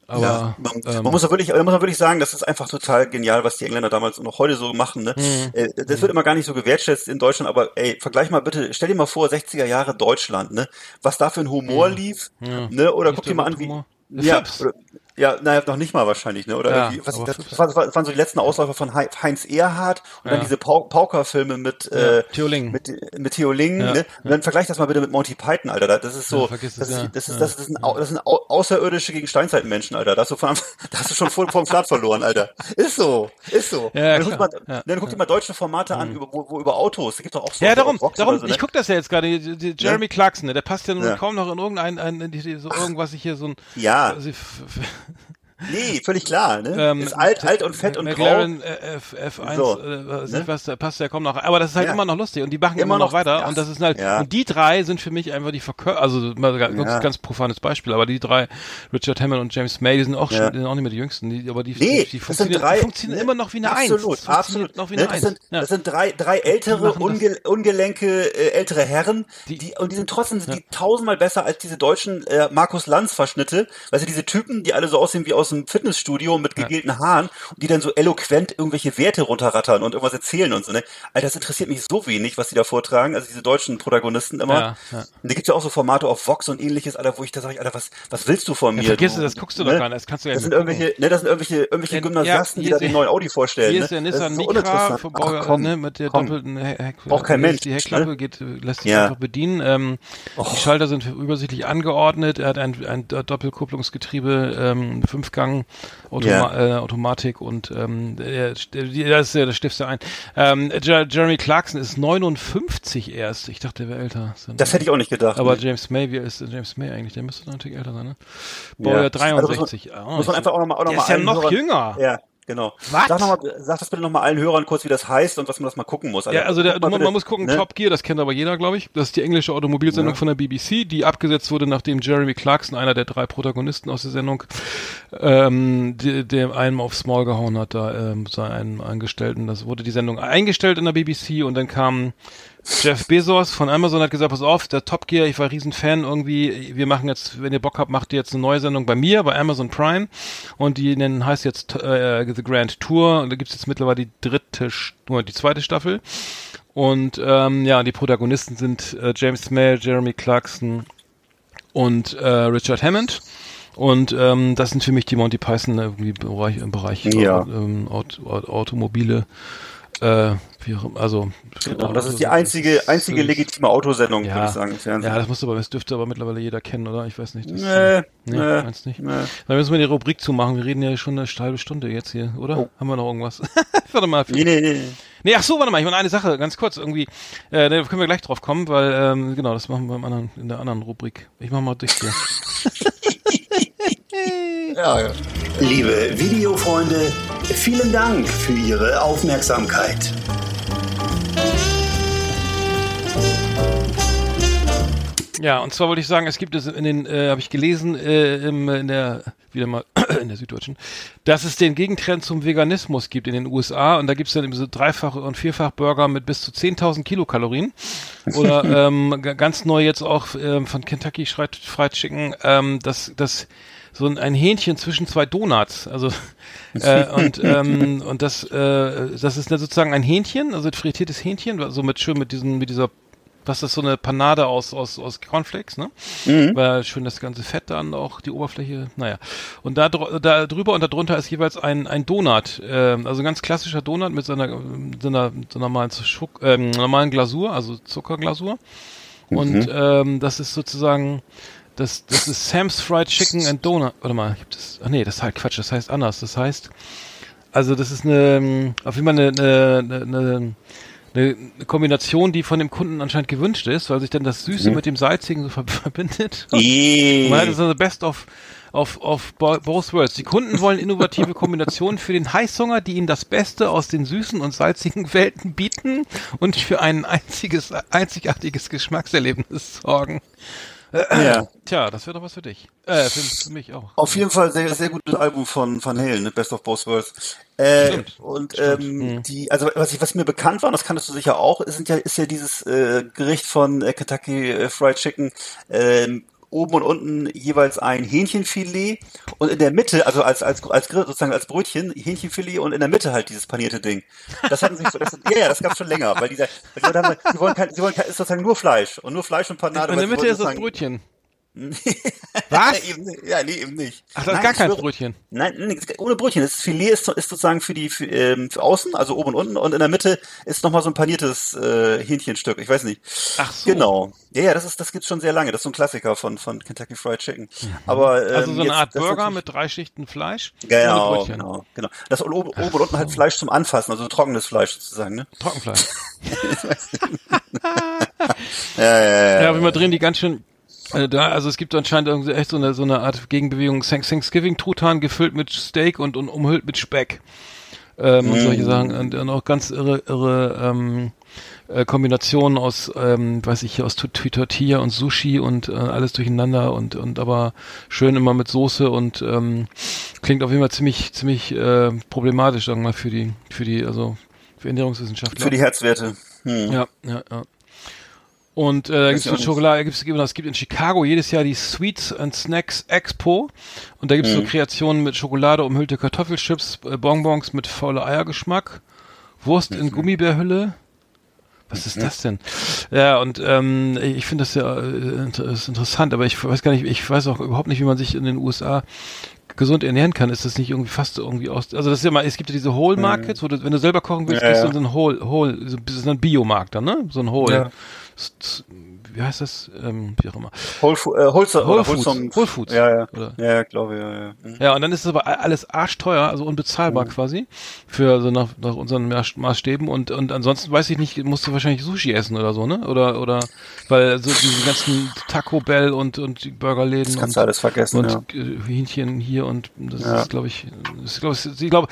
Aber ja, man, ähm, man muss ja wirklich, man muss ja wirklich sagen, das ist einfach total genial, was die Engländer damals und auch heute so machen. Ne? Mhm. Äh, Das wird immer gar nicht so gewertschätzt in Deutschland, aber ey, vergleich mal bitte, stell dir mal vor, 60er Jahre Deutschland, ne? Was da für ein Humor lief, ne? Oder Lief guck dir mal an, wie. Humor? Ja, oder, ja, naja, noch nicht mal wahrscheinlich, ne? Oder Ja, irgendwie, was, das, das, war, das waren so die letzten Ausläufer von Hei- Heinz Erhardt und dann Ja. diese Pau Pauker-Filme mit, äh, Theo Ling. mit, mit Theo Ling, Ja, ne? Und dann vergleich das mal bitte mit Monty Python, Alter. Das ist so, das, es, ist, das, ist, das, ist, au- das sind au- Außerirdische gegen Steinzeitmenschen, Alter. Da hast du, von, da hast du schon vor dem Start verloren, Alter. Ist so, ist so. Ja, dann, guck mal, Ja, dann guck dir mal deutsche Formate an, über, wo, wo über Autos. Da gibt's doch auch so ja, darum, darum, so, ne? ich gucke das ja jetzt gerade, Jeremy Clarkson, ne, der passt ja nun kaum noch in irgendein, ein, in die, so irgendwas, ich hier so ein, Ja. also, Nee, völlig klar, ne? Ähm, ist alt, alt und fett und grau. McLaren äh, F, F1, So, äh, ne? was, passt ja kaum noch. Aber das ist halt Ja. immer noch lustig und die machen Immer immer, noch noch weiter. krass. Und das ist halt, Ja. und die drei sind für mich einfach die Verkör, also mal ganz, Ja. ganz profanes Beispiel, aber die drei, Richard Hammond und James May, die sind auch schon, die sind auch nicht mehr die jüngsten, die, aber die, Nee, die, die das funktionieren, drei, die funktionieren ne? immer noch wie eine absolut, Eins. Das absolut. noch wie Ne, eine das, Eins. sind, das sind drei, drei ältere, das. unge, ungelenke, äh, ältere Herren, Die- die, und die sind trotzdem sind die tausendmal besser als diese deutschen äh, Markus Lanz Verschnitte. Weißt du, diese Typen, die alle so aussehen wie aus dem Fitnessstudio mit gegelten Haaren und die dann so eloquent irgendwelche Werte runterrattern und irgendwas erzählen und so, ne? Alter, das interessiert mich so wenig, was die da vortragen, also diese deutschen Protagonisten immer. Ja, ja. Und da gibt's ja auch so Formate auf Vox und ähnliches, Alter, wo ich da sage, Alter, was, was willst du von mir? Ja, vergiss du, das guckst du doch gar nicht, das kannst du ja das nicht sind gucken. irgendwelche, ne, das sind irgendwelche, irgendwelche Ja, Gymnasiasten, die da den neuen Audi vorstellen. Hier ne? ist der Das Nissan so Micra, Ach, komm, ne, mit der komm. doppelten He- Heck, Braucht kein Mensch, Die Heckklappe ne? geht, lässt sich Ja. einfach bedienen. Ähm, Die Schalter sind übersichtlich angeordnet. Er hat ein, ein Doppelkupplungsgetriebe, ähm, Fünfgang Automa äh, Automatik und ähm, der, der, das, ist ja- das stiftst du ein. Ähm, Jer Jeremy Clarkson ist 59 erst. Ich dachte, der wäre älter. Das hätte ich auch nicht gedacht. Aber ne? James May, wie ist James May eigentlich? Der müsste natürlich älter sein, ne? Ja. Baujahr Also muss man- 63. Ah, muss man einfach auch nochmal, noch der mal ist ja noch jünger. Ja, genau. Was? Sag, noch mal, sag das bitte nochmal allen Hörern kurz, wie das heißt und was man das mal gucken muss. Ja, also der, man, man muss gucken, ne? Top Gear, das kennt aber jeder, glaube ich. Das ist die englische Automobilsendung Ja. von der BBC, die abgesetzt wurde, nachdem Jeremy Clarkson, einer der drei Protagonisten aus der Sendung, ähm, dem einen aufs Maul gehauen hat, da ähm, seinen Angestellten. Das wurde die Sendung eingestellt in der BBC und dann kam Jeff Bezos von Amazon hat gesagt, pass auf, der Top Gear, ich war riesen Fan irgendwie, wir machen jetzt, wenn ihr Bock habt, macht ihr jetzt eine neue Sendung bei mir, bei Amazon Prime und die nennen, heißt jetzt äh, The Grand Tour und da gibt's jetzt mittlerweile die dritte, nur die zweite Staffel und ähm, ja, die Protagonisten sind äh, James May, Jeremy Clarkson und äh, Richard Hammond. Und ähm, das sind für mich die Monty Python irgendwie Bereich, im Bereich Ja. ähm, Aut Aut Automobile. Äh, also Genau, das ist die einzige, einzige legitime Autosendung, ja, würde ich sagen, im Fernsehen. Ja, das musste aber, das dürfte aber mittlerweile jeder kennen, oder? Ich weiß nicht. Das, Nee, nee, nee, meinst nicht. nee. Dann müssen wir die Rubrik zumachen. Wir reden ja schon eine halbe Stunde jetzt hier, oder? Oh. Haben wir noch irgendwas? warte mal. Nee, nee, nee. Nee, ach so, warte mal, ich meine eine Sache, ganz kurz irgendwie. Äh, da können wir gleich drauf kommen, weil, ähm, genau, das machen wir im anderen, in der anderen Rubrik. Ich mach mal durch hier. Ja, ja. Liebe Videofreunde, vielen Dank für Ihre Aufmerksamkeit. Ja, und zwar wollte ich sagen, es gibt es in den, äh, habe ich gelesen, äh, im, in der, wieder mal in der Süddeutschen, dass es den Gegentrend zum Veganismus gibt in den USA und da gibt es dann eben so Dreifach- und Vierfach-Burger mit bis zu 10.000 Kilokalorien oder ähm, ganz neu jetzt auch ähm, von Kentucky Fried, Chicken, ähm, das, das so ein, ein Hähnchen zwischen zwei Donuts, also äh, und ähm, und das äh, das ist sozusagen ein Hähnchen, also ein frittiertes Hähnchen, so mit schön mit diesen mit dieser was ist so eine Panade aus, aus, aus Cornflakes, ne? Weil schön das ganze Fett dann auch, die Oberfläche, naja. Und da, da drüber und darunter ist jeweils ein, ein Donut, ähm, also ein ganz klassischer Donut mit so einer, so einer, so einer normalen, Schuck, ähm, normalen Glasur, also Zuckerglasur. Und ähm, das ist sozusagen, das, das ist Sam's Fried Chicken and Donut. Warte mal, gibt es, ach nee, das ist halt Quatsch, das heißt anders. Das heißt, also das ist eine, ähm, auf jeden Fall eine, eine, eine, eine Kombination, die von dem Kunden anscheinend gewünscht ist, weil sich dann das Süße mit dem Salzigen so ver verbindet. Und man hat so eine Best of, of, of bo- both worlds. Die Kunden wollen innovative Kombinationen für den Heißhunger, die ihnen das Beste aus den süßen und salzigen Welten bieten und für ein einziges, einzigartiges Geschmackserlebnis sorgen. Ja. Tja, das wäre doch was für dich. Äh, für, für mich auch. Auf jeden Fall sehr, sehr gutes Album von Van Halen, ne? Best of Both Worlds. Äh, Stimmt. und Stimmt. ähm, Mhm. die, also was, ich, was mir bekannt war, und das kanntest du sicher auch, ist, sind ja, ist ja dieses äh, Gericht von äh, Kentucky äh, Fried Chicken. Ähm, oben und unten jeweils ein Hähnchenfilet und in der Mitte, also als als als Grill, sozusagen als Brötchen Hähnchenfilet und in der Mitte halt dieses panierte Ding. Das hatten sich so, das, ja ja, das gab's schon länger, weil dieser, weil die, Leute haben, die wollen kein, sie wollen kein, ist sozusagen nur Fleisch und nur Fleisch und Panade. In weil der sie Mitte ist das Brötchen. Was? ja, nee, eben nicht. Ach, das ist Nein, gar kein Brötchen. Nein, nee, ohne Brötchen. Das Filet ist, ist sozusagen für die für, ähm, für außen, also oben und unten, und in der Mitte ist nochmal so ein paniertes äh, Hähnchenstück. Ich weiß nicht. Ach so. Genau. Ja, ja, das ist, das gibt's schon sehr lange. Das ist so ein Klassiker von von Kentucky Fried Chicken. Aber ähm, Also so eine jetzt- Art Burger mit drei Schichten Fleisch. Genau, genau, genau. Das oben, oben und unten halt Fleisch zum Anfassen, also trockenes Fleisch sozusagen, ne? Trockenfleisch. Ja, ja, ja. Ja, wir drehen die ganz schön. Also, da, also es gibt anscheinend irgendwie echt so eine, so eine Art Gegenbewegung. Thanks- Thanksgiving-Truthahn gefüllt mit Steak und, und umhüllt mit Speck. Ähm, Und solche Sachen. Und, und auch ganz irre, irre ähm, äh, Kombinationen aus, ähm, weiß ich, aus Tortilla und Sushi und äh, alles durcheinander und, und aber schön immer mit Soße und ähm, klingt auf jeden Fall ziemlich, ziemlich äh, problematisch, sagen wir mal, für die, für die, also für Ernährungswissenschaftler. Für die Herzwerte. Hm. Ja, ja, ja. Und äh, gibt's nicht. Schokolade, gibt's, es gibt in Chicago jedes Jahr die Sweets and Snacks Expo und da gibt's Mhm. so Kreationen mit Schokolade umhüllte Kartoffelchips, äh, Bonbons mit faule Eiergeschmack, Wurst Mhm. in Gummibärhülle. Was ist das denn? Ja, und ähm, ich finde das ja äh, ist interessant, aber ich weiß gar nicht, ich weiß auch überhaupt nicht, wie man sich in den USA gesund ernähren kann, ist das nicht irgendwie fast irgendwie aus. Also das ist ja mal, es gibt ja diese Whole Markets, wo du, wenn du selber kochen willst, Mhm. Ja, gehst du ja. in so ein Whole, Whole, so, das ist ein Biomarkt dann, ne? So ein Whole. Ja. Wie heißt das? Ähm, wie auch immer. Whole, äh, Wholesome, Whole Foods. Whole Foods. Ja, ja. Oder- Ja, ja, glaube ich, ja, ja. Hm. Ja, und dann ist es aber alles arschteuer, also unbezahlbar Mhm. quasi, für also nach, nach unseren Maß- Maßstäben und und ansonsten weiß ich nicht, musst du wahrscheinlich Sushi essen oder so, ne? Oder oder weil so diese ganzen Taco Bell und und die Burgerläden Das kannst und, du alles vergessen, und ja. äh, Hähnchen hier und das Ja. ist glaube ich, das ist, glaube ich, ich glaube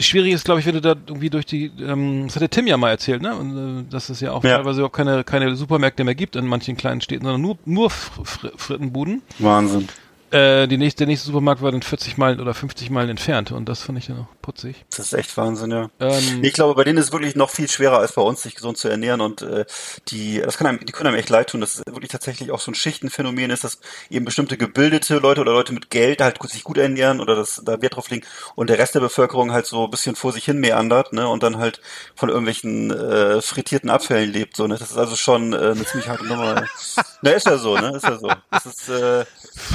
Schwierig ist, glaube ich, wenn du da irgendwie durch die, ähm, das hat der Tim ja mal erzählt, ne? Und äh, dass es ja auch Ja. teilweise auch keine, keine Supermärkte mehr gibt in manchen kleinen Städten, sondern nur, nur Fr Fr Frittenbuden. Wahnsinn. Äh, die nächste, der nächste Supermarkt war dann 40 Meilen oder 50 Meilen entfernt und das fand ich dann auch putzig. Das ist echt Wahnsinn, ja. Ähm, Ich glaube, bei denen ist es wirklich noch viel schwerer als bei uns, sich gesund zu ernähren und äh, die, das kann einem, die können einem echt leid tun, dass es wirklich tatsächlich auch so ein Schichtenphänomen ist, dass eben bestimmte gebildete Leute oder Leute mit Geld halt sich gut ernähren oder das da Wert drauf legen und der Rest der Bevölkerung halt so ein bisschen vor sich hin meandert, ne, und dann halt von irgendwelchen äh, frittierten Abfällen lebt, so, ne. Das ist also schon äh, eine ziemlich harte Nummer. Na, ist ja so, ne, ist ja so. Das ist äh,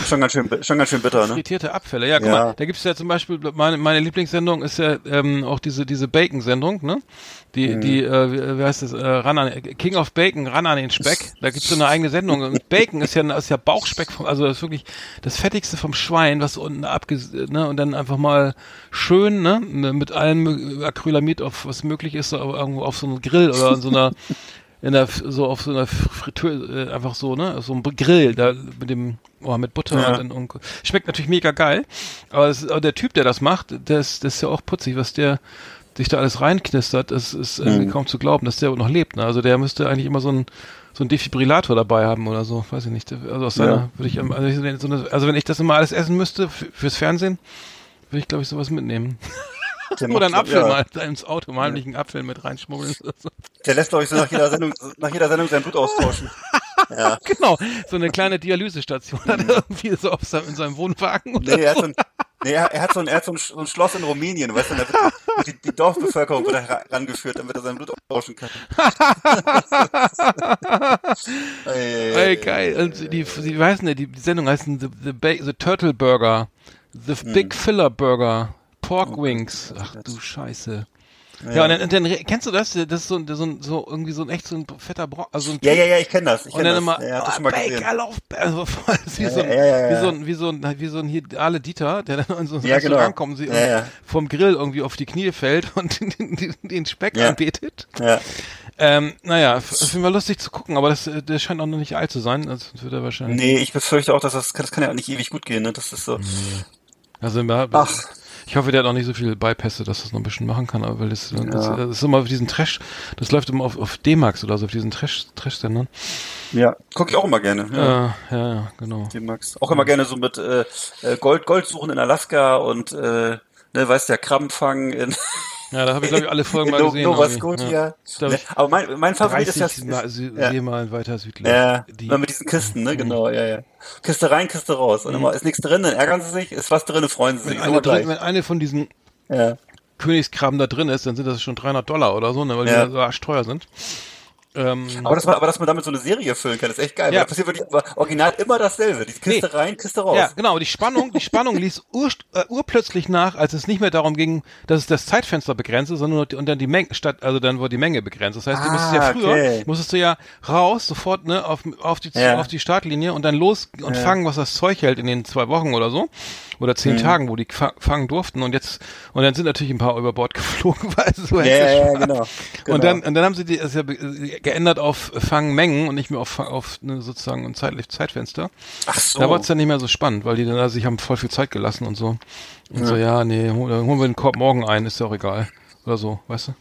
schon ganz schön schön, schon ganz schön bitter, ne? Frittierte Abfälle, ja, guck Ja. mal, da gibt's ja zum Beispiel, meine, meine Lieblingssendung ist ja ähm, auch diese diese Bacon-Sendung, ne? Die, Mhm. die, äh, wie, heißt das, äh, ran an, King of Bacon, ran an den Speck. Da gibt's so eine eigene Sendung. Und Bacon ist ja, ist ja Bauchspeck, vom, also das ist wirklich das Fettigste vom Schwein, was unten abges, ne? Und dann einfach mal schön, ne? Mit allem Acrylamid auf, was möglich ist, so irgendwo auf so einem Grill oder in so einer in der so auf so einer Fritteuse äh, einfach so ne so ein Grill da mit dem oh, mit Butter Ja. und, und schmeckt natürlich mega geil aber, es, aber der Typ der das macht der ist, das ist ja auch putzig was der sich da alles reinknistert das ist irgendwie kaum zu glauben dass der noch lebt ne? also der müsste eigentlich immer so ein so ein Defibrillator dabei haben oder so weiß ich nicht also aus seiner Ja. würde ich also, ich- also wenn ich das immer alles essen müsste fürs Fernsehen würde ich glaube ich sowas mitnehmen oder einen Apfel ja. mal ins Auto mal nicht einen Apfel mit reinschmuggeln so. Der lässt, glaube ich, so nach jeder Sendung, nach jeder Sendung sein Blut austauschen. Ja. Genau, so eine kleine Dialysestation hat er irgendwie so auf seinem, in seinem Wohnwagen oder Nee, er hat so. so ein, nee, er, hat so ein, er hat so ein, Sch- so ein Schloss in Rumänien, weißt du, da wird, die, die Dorfbevölkerung wird da ra- rangeführt, damit er sein Blut austauschen kann. Ey, Ey, geil. Und die, die weißen ja, die, die Sendung heißt The, the, ba the Turtle Burger, The Hm. Big Filler Burger, Pork Wings. Ach du Scheiße. Ja, und dann, und dann kennst du das? Das ist so, ein- so, so irgendwie so ein echt so ein fetter Brocken. Also ein Ja, ja, ja, ich kenne das. Ich und kenn dann das. immer, ja, oh, schon mal gesehen. Bacon auf, also voll, wie, Ja, so ein, ja, ja, ja, wie ja. so ein, wie so ein, wie so ein hier Ale Dieter, der dann in so ein Ja, genau. Restaurant kommt, sie Ja, ja. vom Grill irgendwie auf die Knie fällt und den, den, den Speck Ja. anbetet. Ja. Ähm, naja, f- auf jeden Fall lustig zu gucken, aber das, äh, das scheint auch noch nicht alt zu sein. Also wird er wahrscheinlich. Nee, ich befürchte auch, dass das, das kann ja auch nicht ewig gut gehen, ne? Das ist so. Also wir- Ach. Ich hoffe, der hat auch nicht so viele Bypässe, dass das noch ein bisschen machen kann, aber weil das, das, das ist immer auf diesen Trash, das läuft immer auf, auf D-Max oder so, auf diesen Trash, Trash-Sendern. Ja, gucke ich auch immer gerne. Ja. Ja, ja, ja, genau. Den Max. Auch immer gerne so mit äh, äh, Gold, Gold suchen in Alaska und äh, ne, weißt du, ja, Krabben fangen in, Ja, da habe ich, glaube ich, alle Folgen mal gesehen. Nova. Scotia. Ja. Ich Aber mein, mein Favorit ist ja, 30 Mal, Sü- ja. Seemeilen weiter südlich. ja, Die, mit diesen Kisten, ne, genau, Mhm. ja, ja. Kiste rein, Kiste raus. Und immer ist nichts drin, dann ärgern sie sich, ist was drin, freuen sie sich. wenn, eine drin, wenn eine von diesen Ja. Königskrabben da drin ist, dann sind das schon 300 Dollar oder so, ne, weil Ja. die so arschteuer sind. Ähm, Aber, das, war- aber dass man damit so eine Serie füllen kann, ist echt geil. Ja. Da passiert wirklich original immer dasselbe. Die Kiste Nee. rein, Kiste raus. Ja, genau. Die Spannung, die Spannung ließ ur, äh, urplötzlich nach, als es nicht mehr darum ging, dass es das Zeitfenster begrenzt sondern nur die, und dann die Menge statt, also dann wurde die Menge begrenzt. Das heißt, du musstest ja Ah, früher, okay. musstest du ja raus, sofort, ne, auf, auf die, Ja. auf die Startlinie und dann los und fangen, was das Zeug hält in den zwei Wochen oder so. Oder Mhm. zehn Tagen, wo die fa- fangen durften und jetzt, und dann sind natürlich ein paar über Bord geflogen, weil so Ja, ja, ja, genau. genau. Und dann, und dann haben sie die, ja be- geändert auf Fangmengen und nicht mehr auf, auf ne, sozusagen ein Zeit, Zeitfenster. Ach so. Da war es dann nicht mehr so spannend, weil die dann also sich haben voll viel Zeit gelassen und so. Und so, ja, nee, holen wir den Korb morgen ein, ist ja auch egal. Oder so, weißt du?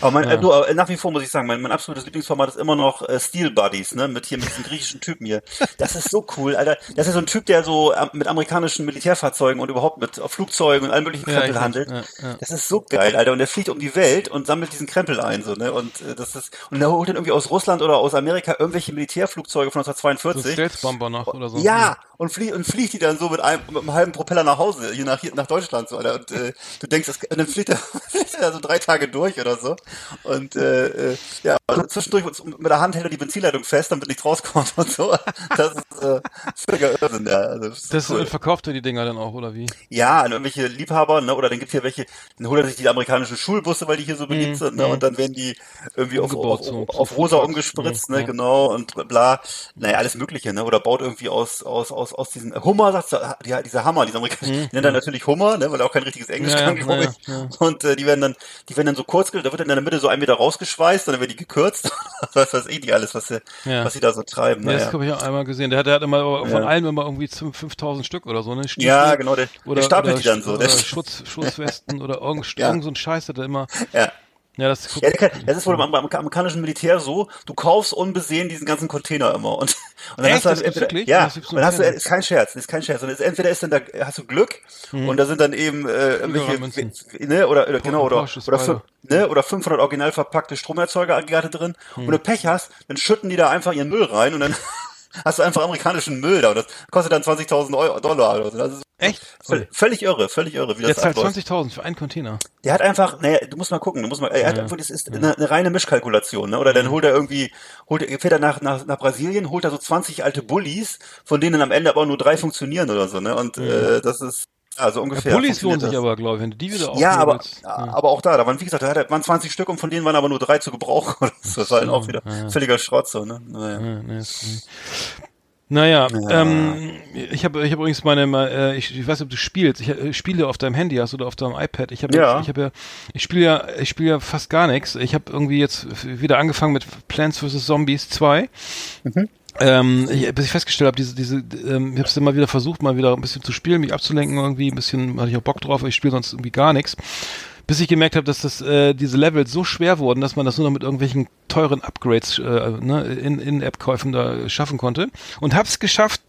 Aber mein, äh, du, aber nach wie vor muss ich sagen, mein, mein absolutes Lieblingsformat ist immer noch äh, Steel Buddies, ne, mit hier mit diesem griechischen Typen hier. Das ist so cool, Alter. Das ist so ein Typ, der so äh, mit amerikanischen Militärfahrzeugen und überhaupt mit auf Flugzeugen und allen möglichen Ja, Krempel ich- handelt. ja, ja. Das ist so geil, Alter. Und der fliegt um die Welt und sammelt diesen Krempel ein, so, ne. Und äh, das ist und er holt dann irgendwie aus Russland oder aus Amerika irgendwelche Militärflugzeuge von So 1942. Stealth-Bomber noch oder so. Ja, und fliegt und fliegt die dann so mit einem, mit einem halben Propeller nach Hause, hier nach, hier nach Deutschland so, Alter. Und äh, du denkst, das, und dann fliegt er, fliegt er so drei Tage durch oder so. Und äh, äh, ja, zwischendurch mit der Hand hält er die Benzinleitung fest, damit nichts rauskommt und so. Das ist äh, völliger Irrsinn, ja. Also, das cool. äh, verkauft er die Dinger dann auch, oder wie? Ja, an irgendwelche Liebhaber, ne? Oder dann gibt's hier welche, dann holt er sich die amerikanischen Schulbusse, weil die hier so beliebt sind, ne? Und dann werden die irgendwie auf, Umgebaut auf, auf, auf rosa umgespritzt, Ja, ne? ja. Genau, und bla. Naja, alles Mögliche, ne? Oder baut irgendwie aus, aus, aus, aus diesen Hummer, sagst du, die, dieser Hammer, dieser amerikanische, die nennen dann natürlich Hummer, ne? Weil er auch kein richtiges Englisch Mhm. Ja, kann, ja, ich. Und äh, die werden dann, die werden dann so kurz, da wird dann in der Mitte so ein Meter rausgeschweißt, und dann werden die gekürzt. was weiß ich nicht alles, was sie, Ja. was sie da so treiben. Ja, das Naja. habe ich auch einmal gesehen. Der hat, der hat immer von Ja. allem immer irgendwie 5000 Stück oder so, ne? Stiefel Ja, genau, der- der oder, stapelt oder, die dann so, Oder der- Schutz, Schutzwesten oder irgend, Ja. irgend so ein Scheiß hat er immer. Ja. Ja, das Ja, das ist wohl beim beim amerikanischen Militär so, du kaufst unbesehen diesen ganzen Container immer. Und, und dann Echt? hast du halt entweder, wirklich? ja, Das und dann hast du, ist kein Scherz, ist kein Scherz. Und es, entweder ist dann da, hast du Glück, und da sind dann eben, äh, irgendwelche, ne, oder, oder genau, oder, oder, fün- ne, oder 500 original verpackte Stromerzeuger-Aggregate drin. Und wenn du Pech hast, dann schütten die da einfach ihren Müll rein und dann, hast du einfach amerikanischen Müll da und das kostet dann 20.000 Euro- Dollar oder so. Das ist Echt? völlig, völlig irre, völlig irre, wie Der das zahlt abläuft. 20.000 für einen Container. Der hat einfach, naja, du musst mal gucken, du musst mal, er hat einfach, das ist eine, eine reine Mischkalkulation, ne? Oder dann holt er irgendwie, holt er, fährt er nach, nach, nach Brasilien, holt er so 20 alte Bullies, von denen am Ende aber nur drei funktionieren oder so, ne? Und äh, das ist, also Ja, ungefähr. Bullies lohnen funktioniert sich aber, glaube ich, wenn du die wieder Ja, aber, aufhebelst. aber auch da, da waren, wie gesagt, da waren 20 Stück und von denen waren aber nur drei zu gebrauchen. Das war dann auch wieder völliger Schrott, so, ne? Naja. Ja, nee, ist. Naja, ähm, ich habe ich hab übrigens meine, äh, ich, ich weiß nicht, ob du spielst, ich, äh, spiele auf deinem Handy hast oder auf deinem iPad. Ich habe Ja. ich habe ja, ich spiele ja, ich spiele ja fast gar nichts. Ich habe irgendwie jetzt wieder angefangen mit Plants vs. Zombies 2. Ähm, ich, bis ich festgestellt habe, diese, diese, ähm, ich habe es immer wieder versucht, mal wieder ein bisschen zu spielen, mich abzulenken irgendwie, ein bisschen hatte ich auch Bock drauf, aber ich spiele sonst irgendwie gar nichts. Bis ich gemerkt habe, dass das äh, diese Levels so schwer wurden, dass man das nur noch mit irgendwelchen teuren Upgrades äh, ne, in, in App-Käufen da schaffen konnte. Und hab's geschafft,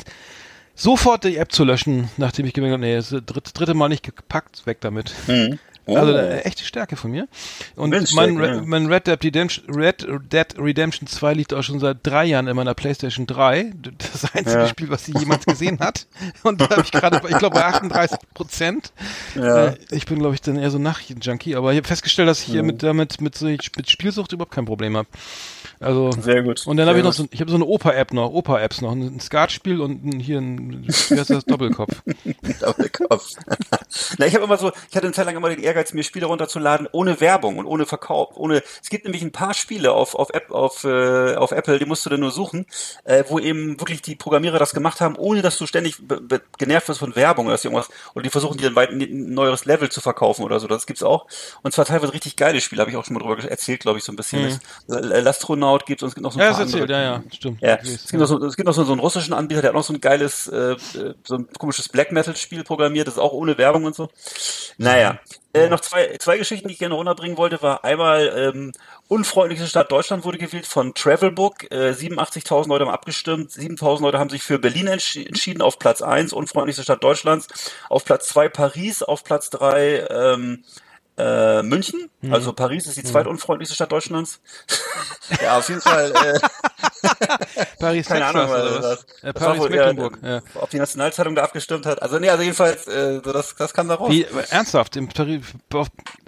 sofort die App zu löschen, nachdem ich gemerkt habe, nee, das dritte, dritte Mal nicht gepackt, weg damit. Oh. Also äh, echte Stärke von mir. Und mein, Re ja. mein Red Dead Redemption, Red Dead Redemption 2 liegt auch schon seit drei Jahren in meiner PlayStation 3. Das einzige Ja. Spiel, was sie jemals gesehen hat. Und da habe ich gerade, ich glaube, bei 38 Prozent. Ja. Äh, ich bin, glaube ich, dann eher so Nachrichten-Junkie. Aber ich habe festgestellt, dass ich hier mit, damit, mit, mit Spielsucht überhaupt kein Problem habe. Also, Sehr gut. und dann habe ich noch so, ich habe so eine Opa-App noch, Opa-Apps noch, ein Skatspiel und ein, hier ein, wie heißt das, Doppelkopf. Doppelkopf. Na, ich habe immer so, ich hatte eine Zeit lang immer den Ehrgeiz, mir Spiele runterzuladen ohne Werbung und ohne Verkauf, ohne. Es gibt nämlich ein paar Spiele auf auf App auf äh, auf Apple, die musst du dann nur suchen, äh, wo eben wirklich die Programmierer das gemacht haben, ohne dass du ständig genervt wirst von Werbung oder irgendwas oder die versuchen dir ein, weit, ein neueres Level zu verkaufen oder so. Das gibt's auch. Und zwar teilweise richtig geile Spiele, habe ich auch schon mal drüber erzählt, glaube ich, so ein bisschen. Das, äh, Lastronaut gibt's und es gibt noch so ein Ja, das paar erzählt, andere. ja, ja, stimmt. Ja, es gibt, noch so, es gibt noch so, so einen russischen Anbieter, der hat noch so ein geiles, äh, äh, so ein komisches Black Metal Spiel programmiert, das ist auch ohne Werbung und so. Naja, äh, noch zwei, zwei Geschichten, die ich gerne runterbringen wollte, war einmal ähm, unfreundlichste Stadt Deutschland wurde gewählt von Travelbook. Äh, 87.000 Leute haben abgestimmt, 7.000 Leute haben sich für Berlin entsch entschieden auf Platz eins unfreundlichste Stadt Deutschlands, auf Platz zwei Paris, auf Platz drei ähm, äh, München. Mhm. Also Paris ist die zweitunfreundlichste Stadt Deutschlands. ja, auf jeden Fall. Äh, Paris, keine Texas, Ahnung, oder was was? das, Äh, Paris, Mecklenburg, eher, ja. ob die Nationalzeitung da abgestimmt hat. Also nee, also jedenfalls, äh, so das, das kam da raus. Wie, ernsthaft, im Tarif,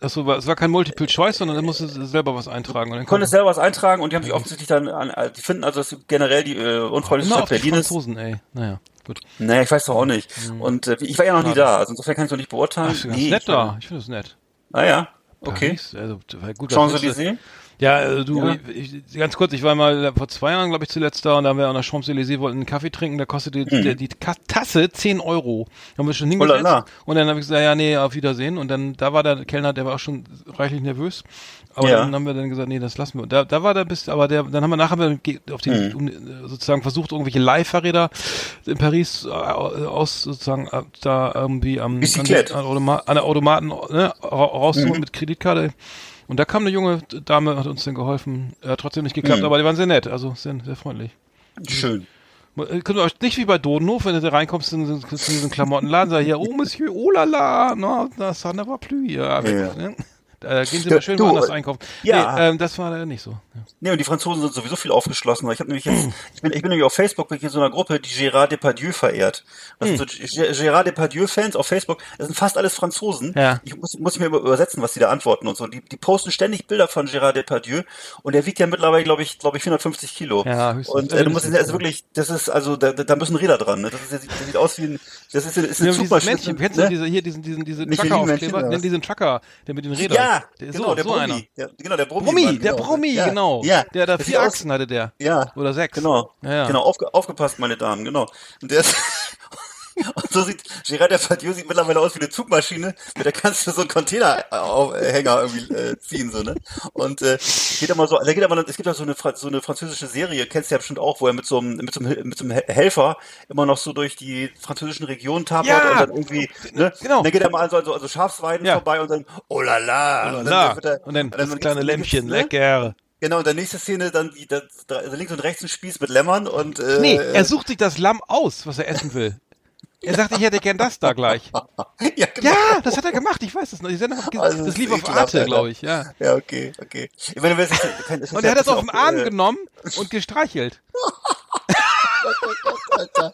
achso, es war kein Multiple Choice, sondern da musstest du selber was eintragen. Und dann Du konntest selber was eintragen und die haben sich offensichtlich dann, an, äh, die finden also, dass generell die äh, unfreundlichste immer Stadt Berlin ist. Franzosen, ey. Naja, gut. Naja, ich weiß doch auch nicht. Und äh, ich war ja noch nie da, also insofern kann ich noch nicht beurteilen. Ach, Nee, nett ich- da. Ich finde das nett. Ah ja, okay. Paris, also, gut, Champs-Élysées? Ja, äh, du, Ja. Ich, ganz kurz, ich war mal vor zwei Jahren, glaube ich, zuletzt da und da haben wir an der Champs-Élysées, wollten einen Kaffee trinken, da kostete die, die, die Ka- Tasse 10 Euro. Da haben wir schon hingesetzt Holala. und dann habe ich gesagt, ja, nee, auf Wiedersehen und dann, da war der Kellner, der war auch schon reichlich nervös. Aber Ja. dann haben wir dann gesagt, nee, das lassen wir. Da, da war der bis, aber der, dann haben wir nachher auf die, Mhm. um, äh, sozusagen versucht, irgendwelche Leihfahrräder in Paris äh, aus, sozusagen, äh, da irgendwie am, an, an, an der Automaten ne, ra- rauszuholen Mhm. mit Kreditkarte. Und da kam eine junge Dame, hat uns dann geholfen. Hat trotzdem nicht geklappt, Mhm. aber die waren sehr nett, also sehr, sehr freundlich. Schön. Äh, ihr euch nicht wie bei Dodenhof, wenn du da reinkommst in, in einen Klamottenladen, sag hier, oh Monsieur, oh la la, no, das va plus. Ja, Ja. ne? Da gehen Sie Ja, mal schön du, woanders äh, einkaufen. ja. Nee, ähm, das war leider nicht so. Ja. Nee, und die Franzosen sind sowieso viel aufgeschlossener. Ich habe nämlich jetzt, ich bin, ich bin nämlich auf Facebook in so einer Gruppe, die Gérard Depardieu verehrt. Das Hm. so Gérard Depardieu-Fans auf Facebook. Das sind fast alles Franzosen. Ja. Ich muss, muss mir übersetzen, was die da antworten und so. Die, die posten ständig Bilder von Gérard Depardieu und der wiegt ja mittlerweile, glaube ich, glaube ich, 450 Kilo. Ja, höchstens. Und äh, du musst, also wirklich, das ist, also, da, da müssen Räder dran. Ne? Das, ist, das sieht aus wie ein, das ist, ist Ja, Zugmaschine. Männchen, kennst du ne? diese, hier diesen, diesen, diese Michelin-Männchen, Trucker-Aufkleber? diesen Trucker, der mit den Rädern. Ja, der, genau, so, der so Brummi. einer. Der, genau, der Brummi. Brummi, der genau. Brummi, ja. genau. Ja, Der da vier Achsen hatte der. Ja. Oder sechs. Genau. Ja, ja. Genau, aufge aufgepasst, meine Damen, genau. Und der ist, und so sieht Gérard Depardieu sieht mittlerweile aus wie eine Zugmaschine, mit der kannst du so einen Containerhänger irgendwie äh, ziehen, so, ne? Und äh, geht immer so, da geht aber, es gibt ja so eine, so eine französische Serie, kennst du ja bestimmt auch, wo er mit so einem, mit so einem, mit so einem Hel- Helfer immer noch so durch die französischen Regionen tapert Ja. und dann irgendwie, ne? Genau. Und dann geht er mal an so also, also Schafsweiden Ja. vorbei und dann, oh la la. Oh Und la, dann wird er- und dann das kleine dann Lämpchen, ne? lecker. Genau, und der nächste Szene dann die, das, links und rechts ein Spieß mit Lämmern und äh, Nee, er sucht sich das Lamm aus, was er essen will. Er sagt, ich hätte gern das da gleich. ja, genau. Ja, das hat er gemacht, ich weiß es noch. Die Sendung hat Also, das das lief auf Arte, Alter. glaube ich, ja. Ja, okay, okay. Ich meine, das ist Und er hat das auf den Arm äh, genommen und gestreichelt. Alter.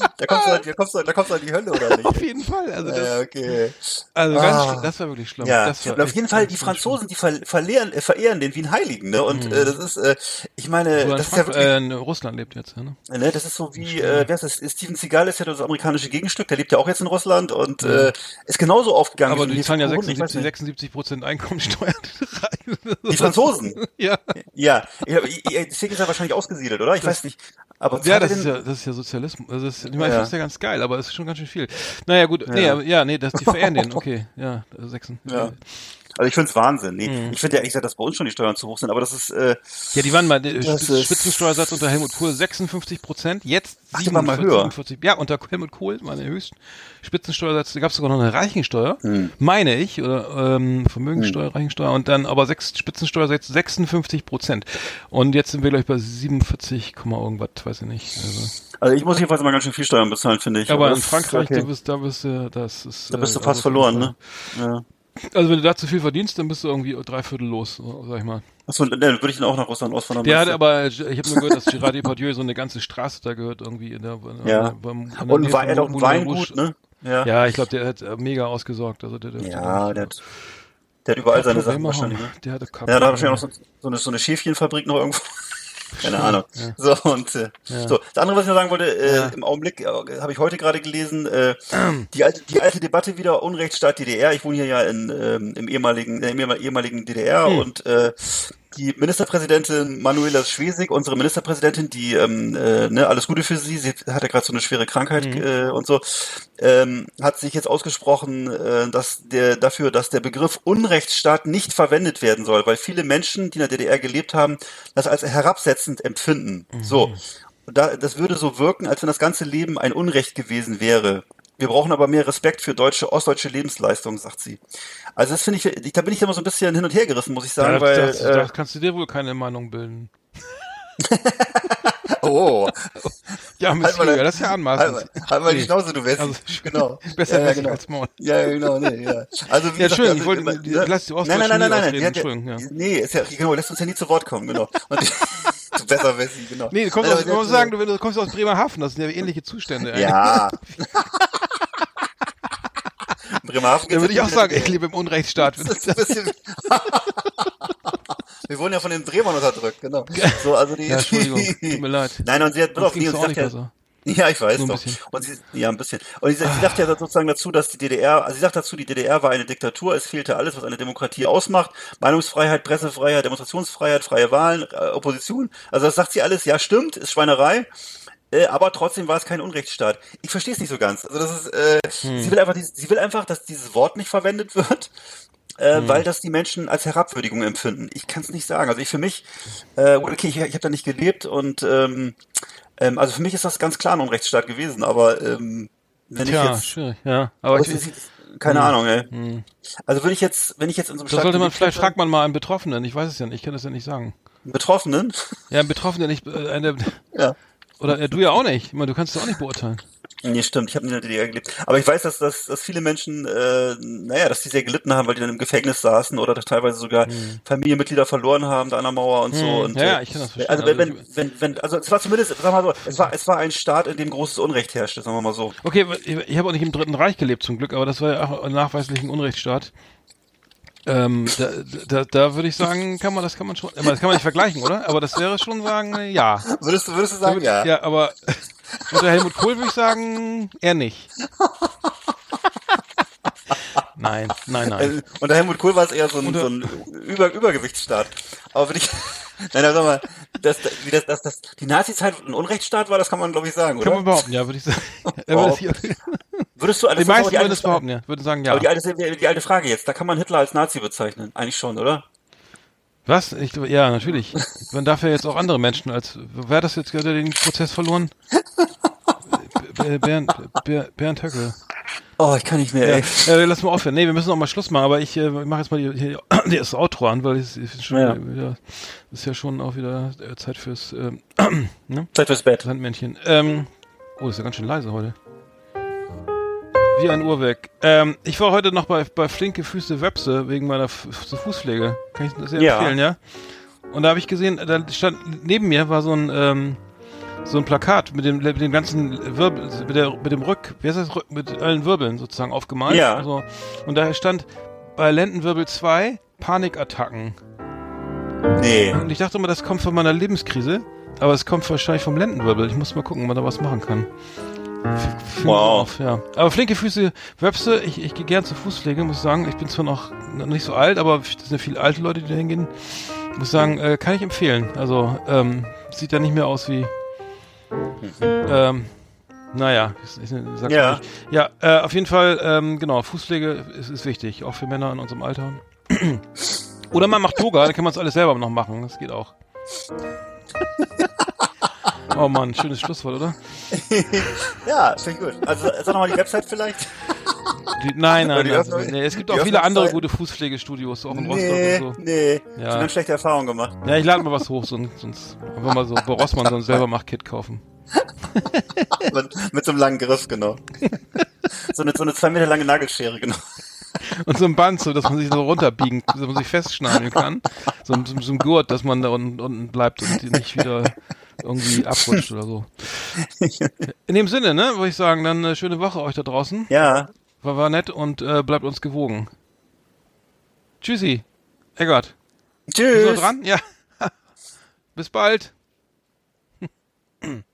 Da kommst, du, halt- da, kommst du, da kommst du in die Hölle, oder nicht? Auf jeden Fall. Also, das, Ja, okay. also ganz, Ah. schlimm. das war wirklich schlimm. Ja, das war und auf jeden Fall, ganz, die ganz Franzosen, die ver verlehren, äh, verehren den wie einen Heiligen, ne? Und äh, das ist, äh, ich meine. So das ist ja wirklich, äh, in Russland lebt jetzt, ja, ne? ne, das ist so wie, äh, wer ist das? Steven Seagal ist ja das amerikanische Gegenstück, der lebt ja auch jetzt in Russland und äh, ist genauso aufgegangen. Aber die zahlen ja Kohn, ich weiß 76, nicht. 76 Prozent Einkommensteuer. Die Franzosen. ja. Ja, ich, ich, ich- deswegen ist er wahrscheinlich ausgesiedelt, oder? Ich weiß nicht. Aber Ja, das ist ja, das ist ja Sozialismus. Also das, ich meine, ich Ja. find's ja ganz geil, aber es ist schon ganz schön viel. Naja, gut, nee, aber, ja, nee, das, die verehren den, okay, ja, sechsen. Ja. Also ich find's Wahnsinn. Nee, Ich finde ja ehrlich gesagt, dass bei uns schon die Steuern zu hoch sind, aber das ist, äh, Ja, die waren mal, der Spitz- ist- Spitzensteuersatz unter Helmut Kohl 56 Prozent, jetzt Ach, die waren mal 47, höher. 47. Ja, unter Helmut Kohl, meine höchsten Spitzensteuersatz, da gab es sogar noch eine Reichensteuer, Hm. meine ich, oder ähm, Vermögenssteuer, Reichensteuer und dann aber sechs Spitzensteuer jetzt 56 Prozent. Und jetzt sind wir gleich bei 47, Komma irgendwas, weiß ich nicht. Also. also ich muss jedenfalls mal ganz schön viel Steuern bezahlen, finde ich. Aber in das- Frankreich, okay. da bist, da bist du, das ist. da bist du äh, fast verloren, ne? Ja. Also wenn du da zu viel verdienst, dann bist du irgendwie drei Viertel los, so, sag ich mal. Achso, dann würde ich dann auch nach Russland auswandern. Der hat aber, ich habe nur gehört, dass Gerard Depardieu so eine ganze Straße da gehört irgendwie in der. In Ja. beim, in der Und Wein, er auch ein Weingut, ne? Ja. Ja, ich glaube, der hat äh, mega ausgesorgt. Also der, der Ja, der hat, der hat überall seine Sachen wahrscheinlich. Ne? Der hatte Ja, da hat wahrscheinlich auch so, so, eine, so eine Schäfchenfabrik noch irgendwo. Keine Ahnung. So, und äh, so. Das andere, was ich noch sagen wollte, äh, im Augenblick äh, habe ich heute gerade gelesen, äh, die, alte, die alte Debatte wieder Unrechtsstaat DDR. Ich wohne hier ja in, ähm, im ehemaligen, äh, im ehemal- ehemaligen DDR und äh, die Ministerpräsidentin Manuela Schwesig, unsere Ministerpräsidentin, die ähm, äh, ne, alles Gute für sie, sie hat ja gerade so eine schwere Krankheit äh, und so, ähm, hat sich jetzt ausgesprochen, äh, dass der dafür, dass der Begriff Unrechtsstaat nicht verwendet werden soll, weil viele Menschen, die in der DDR gelebt haben, das als herabsetzend empfinden. So. Und da, das würde so wirken, als wenn das ganze Leben ein Unrecht gewesen wäre. Wir brauchen aber mehr Respekt für deutsche, ostdeutsche Lebensleistungen, sagt sie. Also das finde ich, da bin ich immer so ein bisschen hin und her gerissen, muss ich sagen, Ja, weil, das, äh, da kannst du dir wohl keine Meinung bilden. oh, Ja, Halt mal das ist ja halt, anmaßend. mal- halt mal die Nee. Schnauze, du Wessi. Also, genau. Besser ja, ja, genau. als Maul. Ja, ja, genau, nee, ja. Also, wie Ja, gesagt, Entschuldigung, ich wollte- immer- die- ne? lass die Nein, nein, nein, Ostdeutschen nein, nein, nie die hat ja, Entschuldigung, nee, ist ja, genau, lässt uns ja nie zu Wort kommen, genau. Und, du besser Wessi, genau. Nee, du kommst Nein, aus, muss der- sagen, du, du kommst aus Bremerhaven, das sind ja ähnliche Zustände. eigentlich. Ja. Bremerhaven Da würde ich auch sagen, ich lebe im Unrechtsstaat. Das ist ein bisschen. Wir wurden ja von den Bremern unterdrückt, genau. So, also die, Ja, Entschuldigung, tut mir leid. Nein, und sie hat, pass Uns auf, ging's und sie sagt ja, ja, ich weiß ein doch. bisschen. Und sie, ja, ein bisschen. Und sie, sie sagt ja sozusagen dazu, dass die DDR, also sie sagt dazu, die DDR war eine Diktatur, es fehlte alles, was eine Demokratie ausmacht. Meinungsfreiheit, Pressefreiheit, Demonstrationsfreiheit, freie Wahlen, äh, Opposition. Also das sagt sie alles, ja, stimmt, ist Schweinerei. Äh, aber trotzdem war es kein Unrechtsstaat. Ich verstehe es nicht so ganz. Also das ist, äh, Hm. sie will einfach, sie will einfach, dass dieses Wort nicht verwendet wird, äh, Hm. weil das die Menschen als Herabwürdigung empfinden. Ich kann es nicht sagen. Also ich für mich, äh, okay, ich, ich habe da nicht gelebt und ähm, ähm, also für mich ist das ganz klar ein Unrechtsstaat gewesen. Aber ähm, wenn Tja, ich jetzt, schwierig, ja. Aber ich, ist- keine Ahnung, ey. Also würde ich jetzt, wenn ich jetzt in so einem da sollte man vielleicht, fragt man mal einen Betroffenen, ich weiß es ja nicht, ich kann das ja nicht sagen. einen Betroffenen, Ja, ein Betroffener nicht, äh, eine, ja. Oder äh, du ja auch nicht, ich meine, du kannst es auch nicht beurteilen. Nee, stimmt, ich habe nicht in der DDR gelebt. Aber ich weiß, dass, dass, dass viele Menschen, äh, naja, dass die sehr gelitten haben, weil die dann im Gefängnis saßen oder teilweise sogar Familienmitglieder verloren haben da an der Mauer und so. Und, Hm. Ja, ja, äh, ich kann das verstehen. Also wenn, Also wenn, wenn, wenn, also es war zumindest, sag mal so, es war, es war ein Staat, in dem großes Unrecht herrschte, sagen wir mal so. Okay, ich, ich habe auch nicht im Dritten Reich gelebt zum Glück, aber das war ja auch nachweislich ein Unrechtsstaat. Ähm, da, da, da würde ich sagen, kann man, das kann man schon, das kann man nicht vergleichen, oder? Aber das wäre schon sagen, äh, ja. Würdest du, würdest du sagen, ja? Ja, aber unter Helmut Kohl würde ich sagen, eher nicht. Nein, nein, nein. Äh, Unter Helmut Kohl war es eher so ein, so ein Über, Übergewichtsstaat. Aber wenn ich, nein, aber sag mal, dass, wie das, dass, das, die Nazi-Zeit ein Unrechtsstaat war, das kann man glaube ich sagen, Kann oder? man behaupten, ja, würde ich sagen. Es- Würdest du, Die das ist aber meisten die würden es behaupten, ja. Würden sagen, ja. Aber die alte, die alte Frage jetzt, da kann man Hitler als Nazi bezeichnen. Eigentlich schon, oder? Was? Ich, ja, natürlich. Man darf ja jetzt auch andere Menschen als. Wer hat das jetzt gerade den Prozess verloren? B- Bernd, Bernd, Bernd Höcke. Oh, ich kann nicht mehr, Ja, ey. äh, lass mal aufhören. Nee, wir müssen auch mal Schluss machen, aber ich äh, mache jetzt mal die, die, das Outro an, weil es ist schon Ja. wieder, ist ja schon auch wieder äh, Zeit fürs ähm, ne? Zeit fürs Bett. Sandmännchen. Ähm, oh, ist ja ganz schön leise heute. Wie ein Uhrwerk. Ähm, ich war heute noch bei, bei Flinke Füße Webse wegen meiner F Fußpflege. Kann ich das sehr Ja. empfehlen, ja? Und da habe ich gesehen, da stand neben mir war so ein ähm, so ein Plakat mit dem, mit dem ganzen Wirbel, mit, der, mit dem Rück, wie heißt das, Rück, mit allen Wirbeln sozusagen aufgemalt. Ja. So. Und da stand bei Lendenwirbel 2 Panikattacken. Nee. Und ich dachte immer, das kommt von meiner Lebenskrise, aber es kommt wahrscheinlich vom Lendenwirbel. Ich muss mal gucken, ob man da was machen kann. F- Wow. Auf, ja. Aber flinke Füße, Webse, ich, ich gehe gern zur Fußpflege, muss sagen. Ich bin zwar noch, nicht so alt, aber das sind viele alte Leute, die da hingehen. Muss sagen, äh, kann ich empfehlen. Also, ähm, sieht ja nicht mehr aus wie. Ähm, naja, ich, ich, sag's Ja. nicht. Ja, äh, auf jeden Fall, ähm, genau, Fußpflege ist, ist wichtig, auch für Männer in unserem Alter. Oder man macht Yoga, dann kann man es alles selber noch machen. Das geht auch. oh Mann, schönes Schlusswort, oder? Ja, finde ich gut. Also sag nochmal die Website vielleicht. Die, nein, nein, nein. Öffnung- nee, es gibt auch viele andere gute Fußpflegestudios, auch in Nee, Rostock und so. nee. Ja. Ich habe schlechte Erfahrungen gemacht. Ja, ich lade mal was hoch, sonst, sonst einfach mal so bei Rossmann so ein selber mach Kit kaufen. mit, mit so einem langen Griff, genau. so, eine, so eine zwei Meter lange Nagelschere, genau. Und so ein Band, so dass man sich so runterbiegen, dass man sich festschnallen kann. So, ein- so, so ein Gurt, dass man da unten, unten bleibt und nicht wieder irgendwie abrutscht oder so. In dem Sinne, ne, würde ich sagen, dann eine schöne Woche euch da draußen. Ja. War, war nett und äh, bleibt uns gewogen. Tschüssi. Eggert. Bist du Tschüss. dran? Ja. Bis bald.